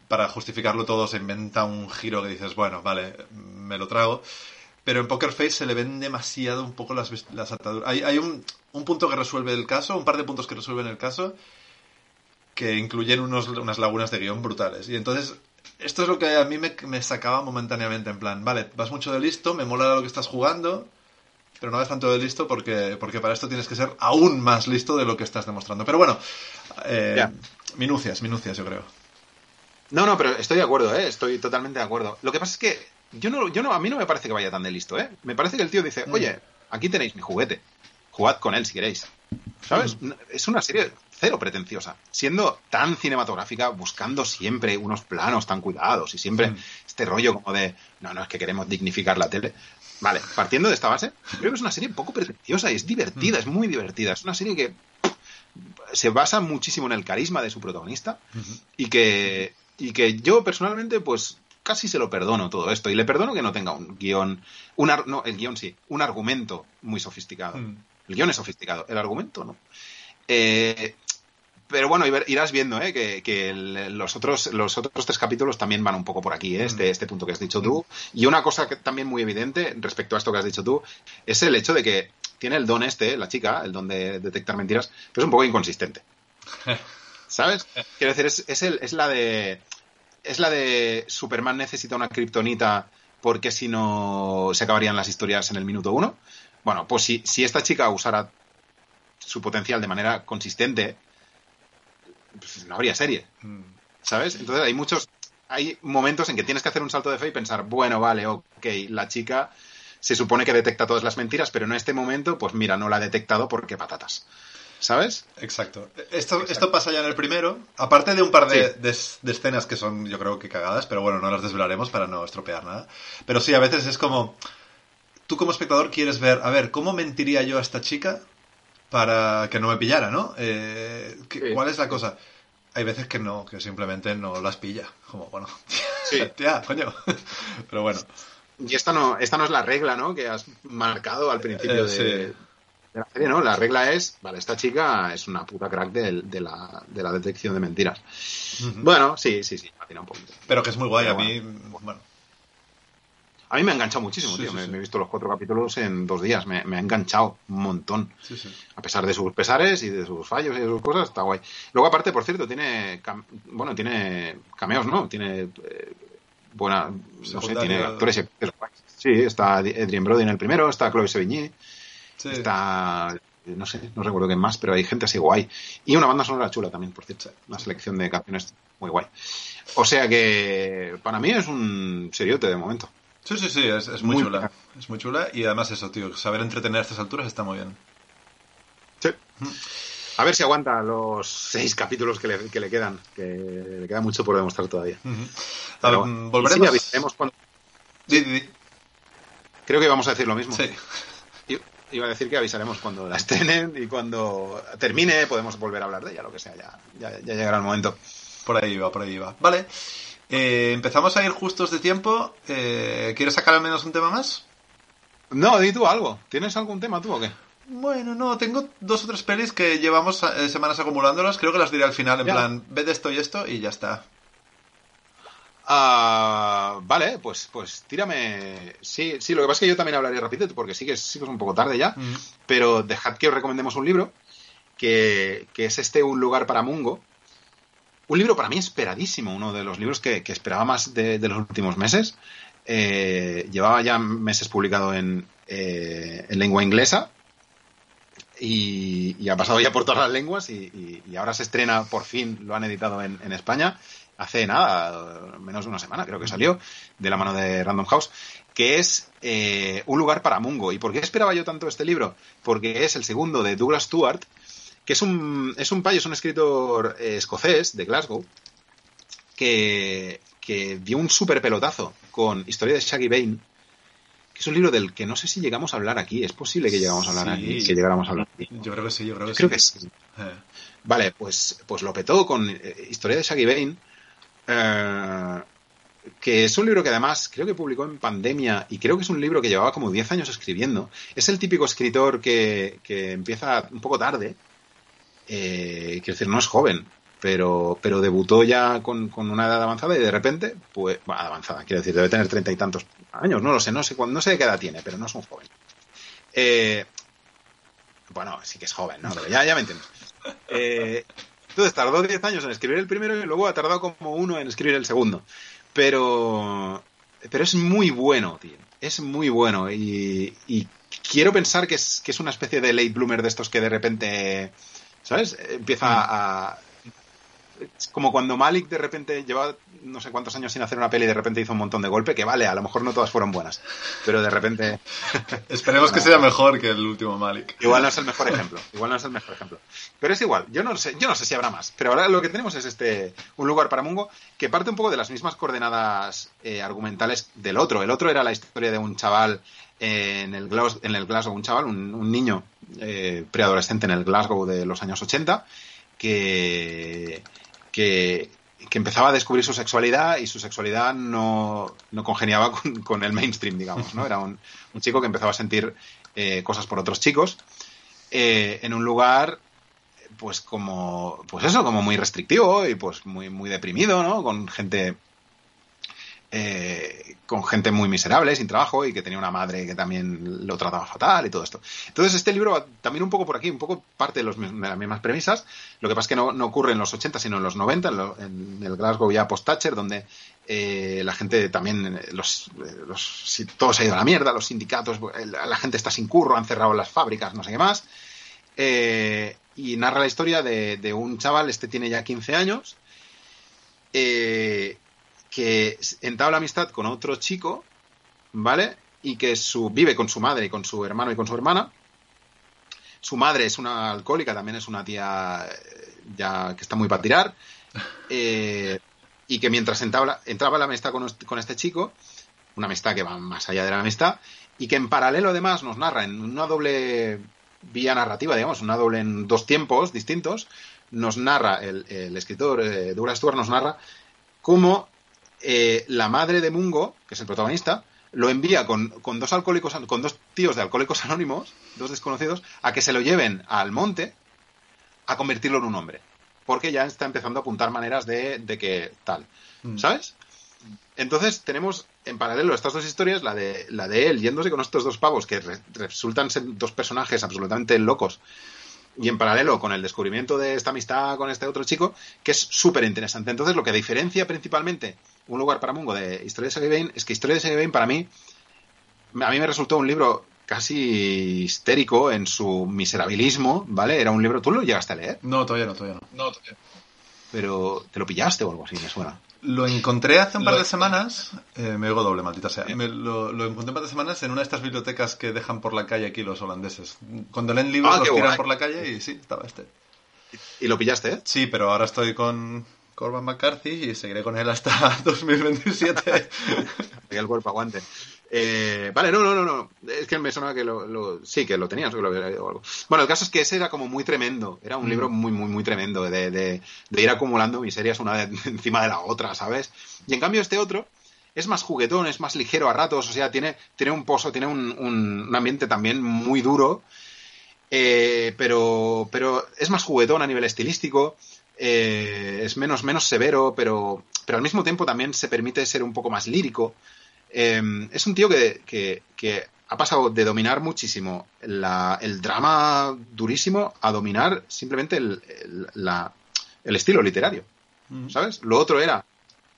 para justificarlo todo se inventa un giro que dices, bueno, vale, me lo trago. pero en Poker Face se le ven demasiado un poco las, las ataduras. Hay, hay un, un, punto que resuelve el caso, un par de puntos que resuelven el caso, que incluyen unos, unas lagunas de guion brutales. Y entonces, esto es lo que a mí me, me, sacaba momentáneamente, en plan, vale, vas mucho de listo, me mola lo que estás jugando, pero no vas tanto de listo porque, porque para esto tienes que ser aún más listo de lo que estás demostrando. Pero bueno, eh, yeah. minucias, minucias, yo creo. No, no, pero estoy de acuerdo, ¿eh? estoy totalmente de acuerdo. Lo que pasa es que yo no, yo no, a mí no me parece que vaya tan de listo, ¿eh? Me parece que el tío dice, oye, aquí tenéis mi juguete, jugad con él si queréis. ¿Sabes? Mm. Es una serie cero pretenciosa, siendo tan cinematográfica, buscando siempre unos planos tan cuidados y siempre mm. este rollo como de, no, no, es que queremos dignificar la tele. Vale, partiendo de esta base, creo que es una serie poco pretenciosa y es divertida, mm. es muy divertida. Es una serie que se basa muchísimo en el carisma de su protagonista uh -huh. y que y que yo personalmente pues casi se lo perdono todo esto y le perdono que no tenga un guion un ar, no el guion sí un argumento muy sofisticado mm. el guion es sofisticado el argumento no eh, pero bueno irás viendo ¿eh? que, que el, los otros los otros tres capítulos también van un poco por aquí ¿eh? este este punto que has dicho tú y una cosa que también muy evidente respecto a esto que has dicho tú es el hecho de que tiene el don este la chica el don de detectar mentiras pero es un poco inconsistente (laughs) ¿Sabes? Quiero decir, es, es, el, es la de. Es la de Superman necesita una kriptonita porque si no se acabarían las historias en el minuto uno. Bueno, pues si, si esta chica usara su potencial de manera consistente, pues no habría serie. ¿Sabes? Entonces hay muchos. Hay momentos en que tienes que hacer un salto de fe y pensar, bueno, vale, ok, la chica se supone que detecta todas las mentiras, pero en este momento, pues mira, no la ha detectado porque patatas. ¿sabes? Exacto. Esto, Exacto. esto pasa ya en el primero, aparte de un par de, sí. de, de, escenas que son, yo creo que cagadas, pero bueno, no las desvelaremos para no estropear nada. Pero sí, a veces es como, tú como espectador quieres ver, a ver, ¿cómo mentiría yo a esta chica para que no me pillara, ¿no? Eh. ¿Cuál es la cosa? Hay veces que no, que simplemente no las pilla. Como, bueno, (laughs) sí. tía, coño. (laughs) Pero bueno. Y esta no, esta no es la regla, ¿no? Que has marcado al principio eh, de, sí de la serie, ¿no? La regla es, vale, esta chica es una puta crack de, de, la, de la, detección de mentiras. Uh -huh. Bueno, sí, sí, sí, patina un poquito. Pero que es muy guay, Pero a mí, bueno. A mí me ha enganchado muchísimo, sí, tío. Sí, me, sí. me, he visto los cuatro capítulos en dos días. Me, me ha enganchado un montón. A pesar de sus pesares y de sus fallos y de sus cosas, está guay. Luego, aparte, por cierto, tiene. Bueno, tiene cameos, ¿no? Tiene. Eh, buena. No sé, tiene actores. Sí, está Adrien Brody en el primero, está Chloe Sevigny. Sí. Está, no sé, no recuerdo qué más, pero hay gente así guay. Y una banda sonora chula también, por cierto. Una selección de canciones muy guay. O sea que para mí es un seriote de momento. Sí, sí, sí, es, es muy, muy, chula. Es muy chula y además eso, tío, saber entretener a estas alturas está muy bien. Sí. A ver si aguanta los seis capítulos que le, que le quedan, que le queda mucho por demostrar todavía. Uh -huh. Um, volveremos. Sí, avisaremos cuando... Di, di. Creo que vamos a decir lo mismo. Sí iba a decir que avisaremos cuando la estrenen y cuando termine podemos volver a hablar de ella, lo que sea, ya, ya, ya llegará el momento. Por ahí va, por ahí va. Vale, eh, empezamos a ir justos de tiempo. Eh, ¿Quieres sacar al menos un tema más? No, di tú algo. ¿Tienes algún tema tú o qué? Bueno, no, tengo dos o tres pelis que llevamos eh, semanas acumulándolas. Creo que las diré al final, en ya. plan, ve de esto y esto y ya está. Uh, vale, pues, pues tírame. Sí, sí, lo que pasa es que yo también hablaré rápido porque sí que, sí que es un poco tarde ya. Mm. Pero dejad que os recomendemos un libro que, que, es este Un lugar para Mungo. Un libro para mí esperadísimo, uno de los libros que, esperaba más de, los últimos meses. Eh, llevaba ya meses publicado en, eh, en lengua inglesa y, ha pasado ya por todas las lenguas y, ahora se estrena, por fin lo han editado en, en España hace nada, menos de una semana creo que salió, de la mano de Random House, que es eh, Un lugar para Mungo. ¿Y por qué esperaba yo tanto este libro? Porque es el segundo de Douglas Stewart, que es un, es un payo, es un escritor eh, escocés de Glasgow, que, que dio un súper pelotazo con Historia de Shaggy Bane, que es un libro del que no sé si llegamos a hablar aquí. Es posible que llegamos a hablar sí. aquí, que llegáramos a hablar aquí. Yo creo que sí, yo creo que creo sí. Que sí. Eh. Vale, pues, pues lo petó con eh, Historia de Shaggy Bane, eh, que es un libro que además creo que publicó en pandemia y creo que es un libro que llevaba como 10 años escribiendo. Es el típico escritor que, que empieza un poco tarde, eh, quiero decir, no es joven, pero, pero debutó ya con, con una edad avanzada y de repente, pues, bueno, avanzada, quiero decir, debe tener treinta y tantos años, no lo sé, no sé, no sé qué edad tiene, pero no es un joven. Eh, bueno, sí que es joven, ¿no? Ya, ya me entiendes. Eh, entonces tardó 10 años en escribir el primero y luego ha tardado como uno en escribir el segundo. Pero, pero es muy bueno, tío. Es muy bueno y, y quiero pensar que es, que es una especie de late bloomer de estos que de repente, ¿sabes? Empieza a... Es como cuando Malik de repente lleva no sé cuántos años sin hacer una peli y de repente hizo un montón de golpe, que vale, a lo mejor no todas fueron buenas, pero de repente... (laughs) Esperemos que sea mejor que el último Malik. Igual no es el mejor ejemplo, igual no es el mejor ejemplo. Pero es igual, yo no sé, yo no sé si habrá más, pero ahora lo que tenemos es este un lugar para Mungo que parte un poco de las mismas coordenadas eh, argumentales del otro. El otro era la historia de un chaval en el, Glasgow, en el Glasgow, un chaval, un, un niño eh, preadolescente en el Glasgow de los años 80, que, que, que, empezaba a descubrir su sexualidad y su sexualidad no, no congeniaba con, el mainstream, digamos, ¿no? Era un, un chico que empezaba a sentir eh, cosas por otros chicos eh, en un lugar pues como pues eso como muy restrictivo y pues muy muy deprimido no con gente eh, con gente muy miserable, sin trabajo, y que tenía una madre que también lo trataba fatal y todo esto. Entonces, este libro también un poco por aquí, un poco parte de, los, las mismas premisas. Lo que pasa es que no, ocurre en los 80, sino en los 90, en, el Glasgow ya post-Thatcher, donde eh, la gente también, los, los, si todo se ha ido a la mierda, los sindicatos, la gente está sin curro, han cerrado las fábricas, no sé qué más. Eh, y narra la historia de, de, un chaval, este tiene ya 15 años, eh, que entabla amistad con otro chico, ¿vale? Y que su, vive con su madre y con su hermano y con su hermana. Su madre es una alcohólica, también es una tía ya que está muy para tirar. (laughs) Eh, y que mientras entabla, entraba la amistad con, con este chico, una amistad que va más allá de la amistad, y que en paralelo además nos narra en una doble vía narrativa, digamos, una doble en dos tiempos distintos, nos narra, el, el escritor eh, Douglas Stewart nos narra cómo eh, la madre de Mungo, que es el protagonista, lo envía con, con, dos alcohólicos, con dos tíos de alcohólicos anónimos, dos desconocidos, a que se lo lleven al monte a convertirlo en un hombre. Porque ya está empezando a apuntar maneras de, de que tal. Mm. ¿Sabes? Entonces tenemos en paralelo estas dos historias, la de, la de él yéndose con estos dos pavos que re, resultan ser dos personajes absolutamente locos y en paralelo con el descubrimiento de esta amistad con este otro chico, que es súper interesante. Entonces, lo que diferencia principalmente un lugar para Mungo de Historia de Sergey Bain es que Historia de Sergey Bain para mí, a mí me resultó un libro casi histérico en su miserabilismo, ¿vale? Era un libro, ¿tú lo llegaste a leer? No, todavía no, todavía no. no todavía. Pero, ¿te lo pillaste o algo así? Me suena. Lo encontré hace un par de semanas, eh, me oigo doble, maldita sea. Me, lo, lo, encontré un par de semanas en una de estas bibliotecas que dejan por la calle aquí los holandeses. Cuando leen libros ah, los tiran guay. por la calle y sí, estaba este. ¿Y lo pillaste? Eh? Sí, pero ahora estoy con Corban McCarthy y seguiré con él hasta (laughs) 2027. (laughs) que el cuerpo aguante. Eh, vale, no, no, no, no. Es que me suena que lo, lo sí, que lo tenías o que lo había leído o algo. Bueno, el caso es que ese era como muy tremendo. Era un mm. libro muy, muy, muy tremendo de, de, de ir acumulando miserias una de, (laughs) encima de la otra, ¿sabes? Y en cambio este otro es más juguetón, es más ligero a ratos, o sea, tiene, tiene un pozo, tiene un, un, un ambiente también muy duro, eh, pero, pero es más juguetón a nivel estilístico. Eh, es menos, menos severo, pero, pero al mismo tiempo también se permite ser un poco más lírico. Eh, es un tío que, que, que, ha pasado de dominar muchísimo la, el drama durísimo a dominar simplemente el, el, la, el estilo literario. Mm. ¿Sabes? Lo otro era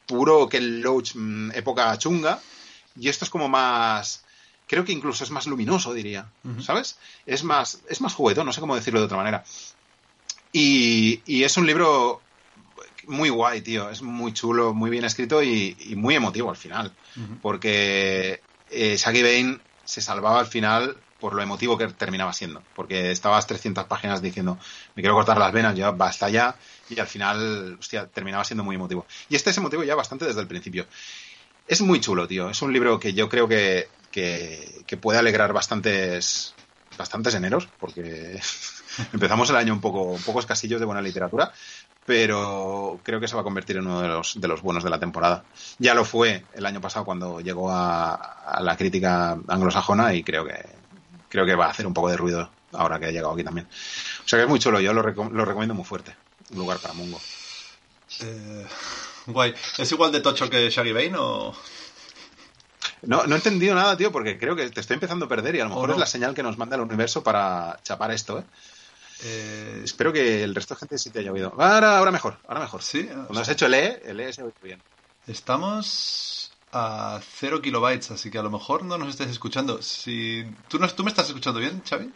puro Ken Loach mm, época chunga y esto es como más creo que incluso es más luminoso diría uh -huh. sabes es más es más juguetón no sé cómo decirlo de otra manera y, y, es un libro muy guay, tío. Es muy chulo, muy bien escrito y, y muy emotivo al final. Uh -huh. Porque eh, Shaggy Bain se salvaba al final por lo emotivo que terminaba siendo. Porque estabas 300 páginas diciendo, me quiero cortar las venas, ya basta ya. Y al final, hostia, terminaba siendo muy emotivo. Y este es emotivo ya bastante desde el principio. Es muy chulo, tío. Es un libro que yo creo que, que, que puede alegrar bastantes, bastantes eneros, porque (laughs) empezamos el año un poco, un poco escasillos de buena literatura, pero creo que se va a convertir en uno de los, de los buenos de la temporada. Ya lo fue el año pasado cuando llegó a, a la crítica anglosajona y creo que, creo que va a hacer un poco de ruido ahora que ha llegado aquí también. O sea que es muy chulo, yo lo, reco lo recomiendo muy fuerte. Un lugar para Mungo. Eh, guay. ¿Es igual de tocho que Shaggy Bane o...? No, no he entendido nada, tío, porque creo que te estoy empezando a perder y a lo ¿O mejor no? es la señal que nos manda el universo para chapar esto, ¿eh? Eh, Espero que el resto de gente sí te haya oído. Ahora, ahora mejor, ahora mejor. sí, Cuando has hecho el E, el E se bien. estamos a 0 kilobytes, así que a lo mejor no nos estés escuchando. Si ¿Tú, no, ¿Tú me estás escuchando bien, Xavi?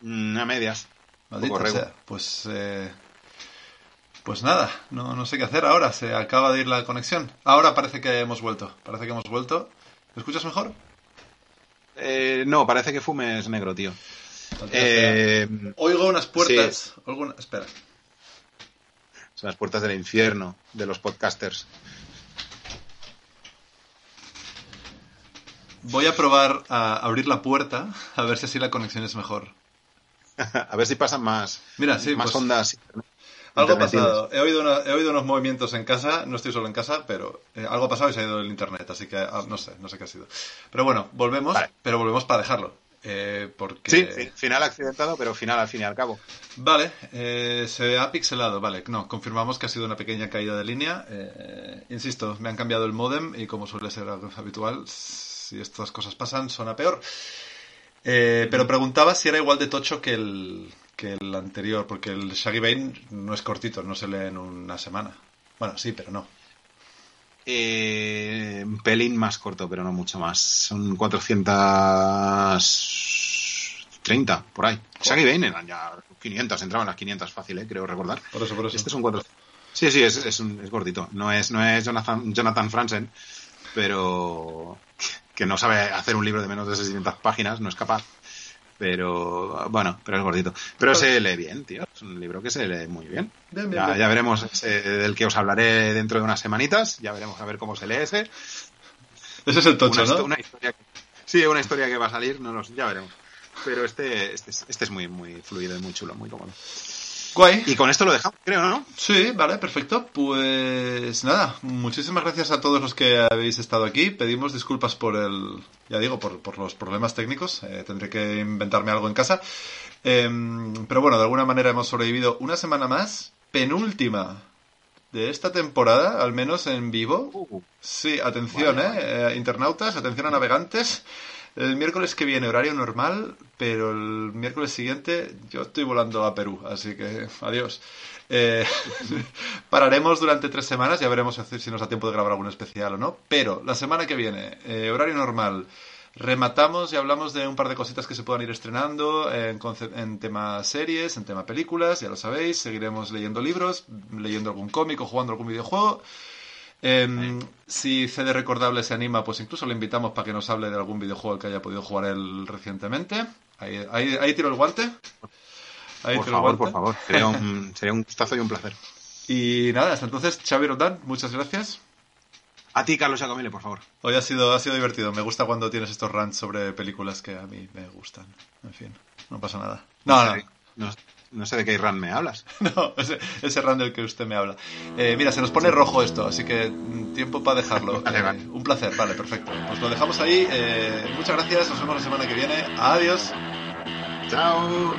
Mm, a medias. Sea. Pues, eh, pues nada, no, no sé qué hacer ahora. Se acaba de ir la conexión. Ahora parece que hemos vuelto. Parece que hemos vuelto. ¿Me escuchas mejor? Eh, no, parece que fumes negro, tío. Eh, Oigo unas puertas. Oigo una- Espera. son las puertas del infierno de los podcasters. Voy a probar a abrir la puerta a ver si así la conexión es mejor. (laughs) a ver si pasan más, Mira, sí, más pues- ondas. Algo ha pasado. He oído, una- he oído unos movimientos en casa. No estoy solo en casa, pero eh, algo ha pasado y se ha ido el internet. Así que ah, no sé, no sé qué ha sido. Pero bueno, volvemos. Vale. Pero volvemos para dejarlo. Eh, porque... Sí, fi- final accidentado, pero final al fin y al cabo. Vale, eh, se ha pixelado, vale. No, confirmamos que ha sido una pequeña caída de línea. Eh, insisto, me han cambiado el modem y como suele ser algo habitual, si estas cosas pasan, suena peor. Eh, pero preguntaba si era igual de tocho que el, que el anterior, porque el Shaggy Bane no es cortito, no se lee en una semana. Bueno, sí, pero no. Eh, un pelín más corto, pero no mucho más. Son 430, por ahí. Shaggy Bane eran ya 500, entraban las 500 fácil, eh, creo recordar. Por eso, por eso. Este es un 400. Sí, sí, es, es, un- es gordito. No es, no es Jonathan, Jonathan Franzen, pero que no sabe hacer un libro de menos de 600 páginas, no es capaz. Pero bueno, pero es gordito. Pero se lee bien, tío. Es un libro que se lee muy bien. Bien, bien, Ya, bien. ya veremos ese del que os hablaré dentro de unas semanitas. Ya veremos a ver cómo se lee ese. Ese es el tocho, una, ¿no? una historia que- sí, una historia que va a salir, no los, ya veremos. Pero este, este, es- este es muy, muy fluido y muy chulo, muy cómodo. Guay. Y con esto lo dejamos, creo, ¿no? Sí, vale, perfecto. Pues nada, muchísimas gracias a todos los que habéis estado aquí. Pedimos disculpas por el, ya digo, por, por los problemas técnicos. Eh, tendré que inventarme algo en casa. Em, pero bueno, de alguna manera hemos sobrevivido una semana más, penúltima de esta temporada, al menos en vivo. Uh, Sí, atención, eh, eh, internautas, atención a navegantes. El miércoles que viene horario normal, pero el miércoles siguiente yo estoy volando a Perú, así que adiós. Eh, (laughs) pararemos durante tres semanas, ya veremos si nos da tiempo de grabar algún especial o no. Pero la semana que viene, eh, horario normal, rematamos y hablamos de un par de cositas que se puedan ir estrenando en, en tema series, en tema películas, ya lo sabéis. Seguiremos leyendo libros, leyendo algún cómic o jugando algún videojuego. Em, si CD Recordable se anima, pues incluso le invitamos para que nos hable de algún videojuego al que haya podido jugar él recientemente. Ahí, ahí, ahí tiro el guante. Ahí por tiro el favor, guante. por favor. Sería un, (laughs) sería un gustazo y un placer. Y nada, hasta entonces, Xavi Roldán, muchas gracias. A ti, Carlos Giacomele, por favor. Hoy ha sido, ha sido divertido. Me gusta cuando tienes estos rants sobre películas que a mí me gustan. En fin, no pasa nada. No, no, no, no sé de qué run me hablas. (laughs) no, ese, ese rant del que usted me habla. Eh, mira, se nos pone rojo esto, así que mm, tiempo para dejarlo. (laughs) Vale, Eh, un placer, vale, perfecto. Pues lo dejamos ahí. Eh, muchas gracias, nos vemos la semana que viene. Adiós. Chao.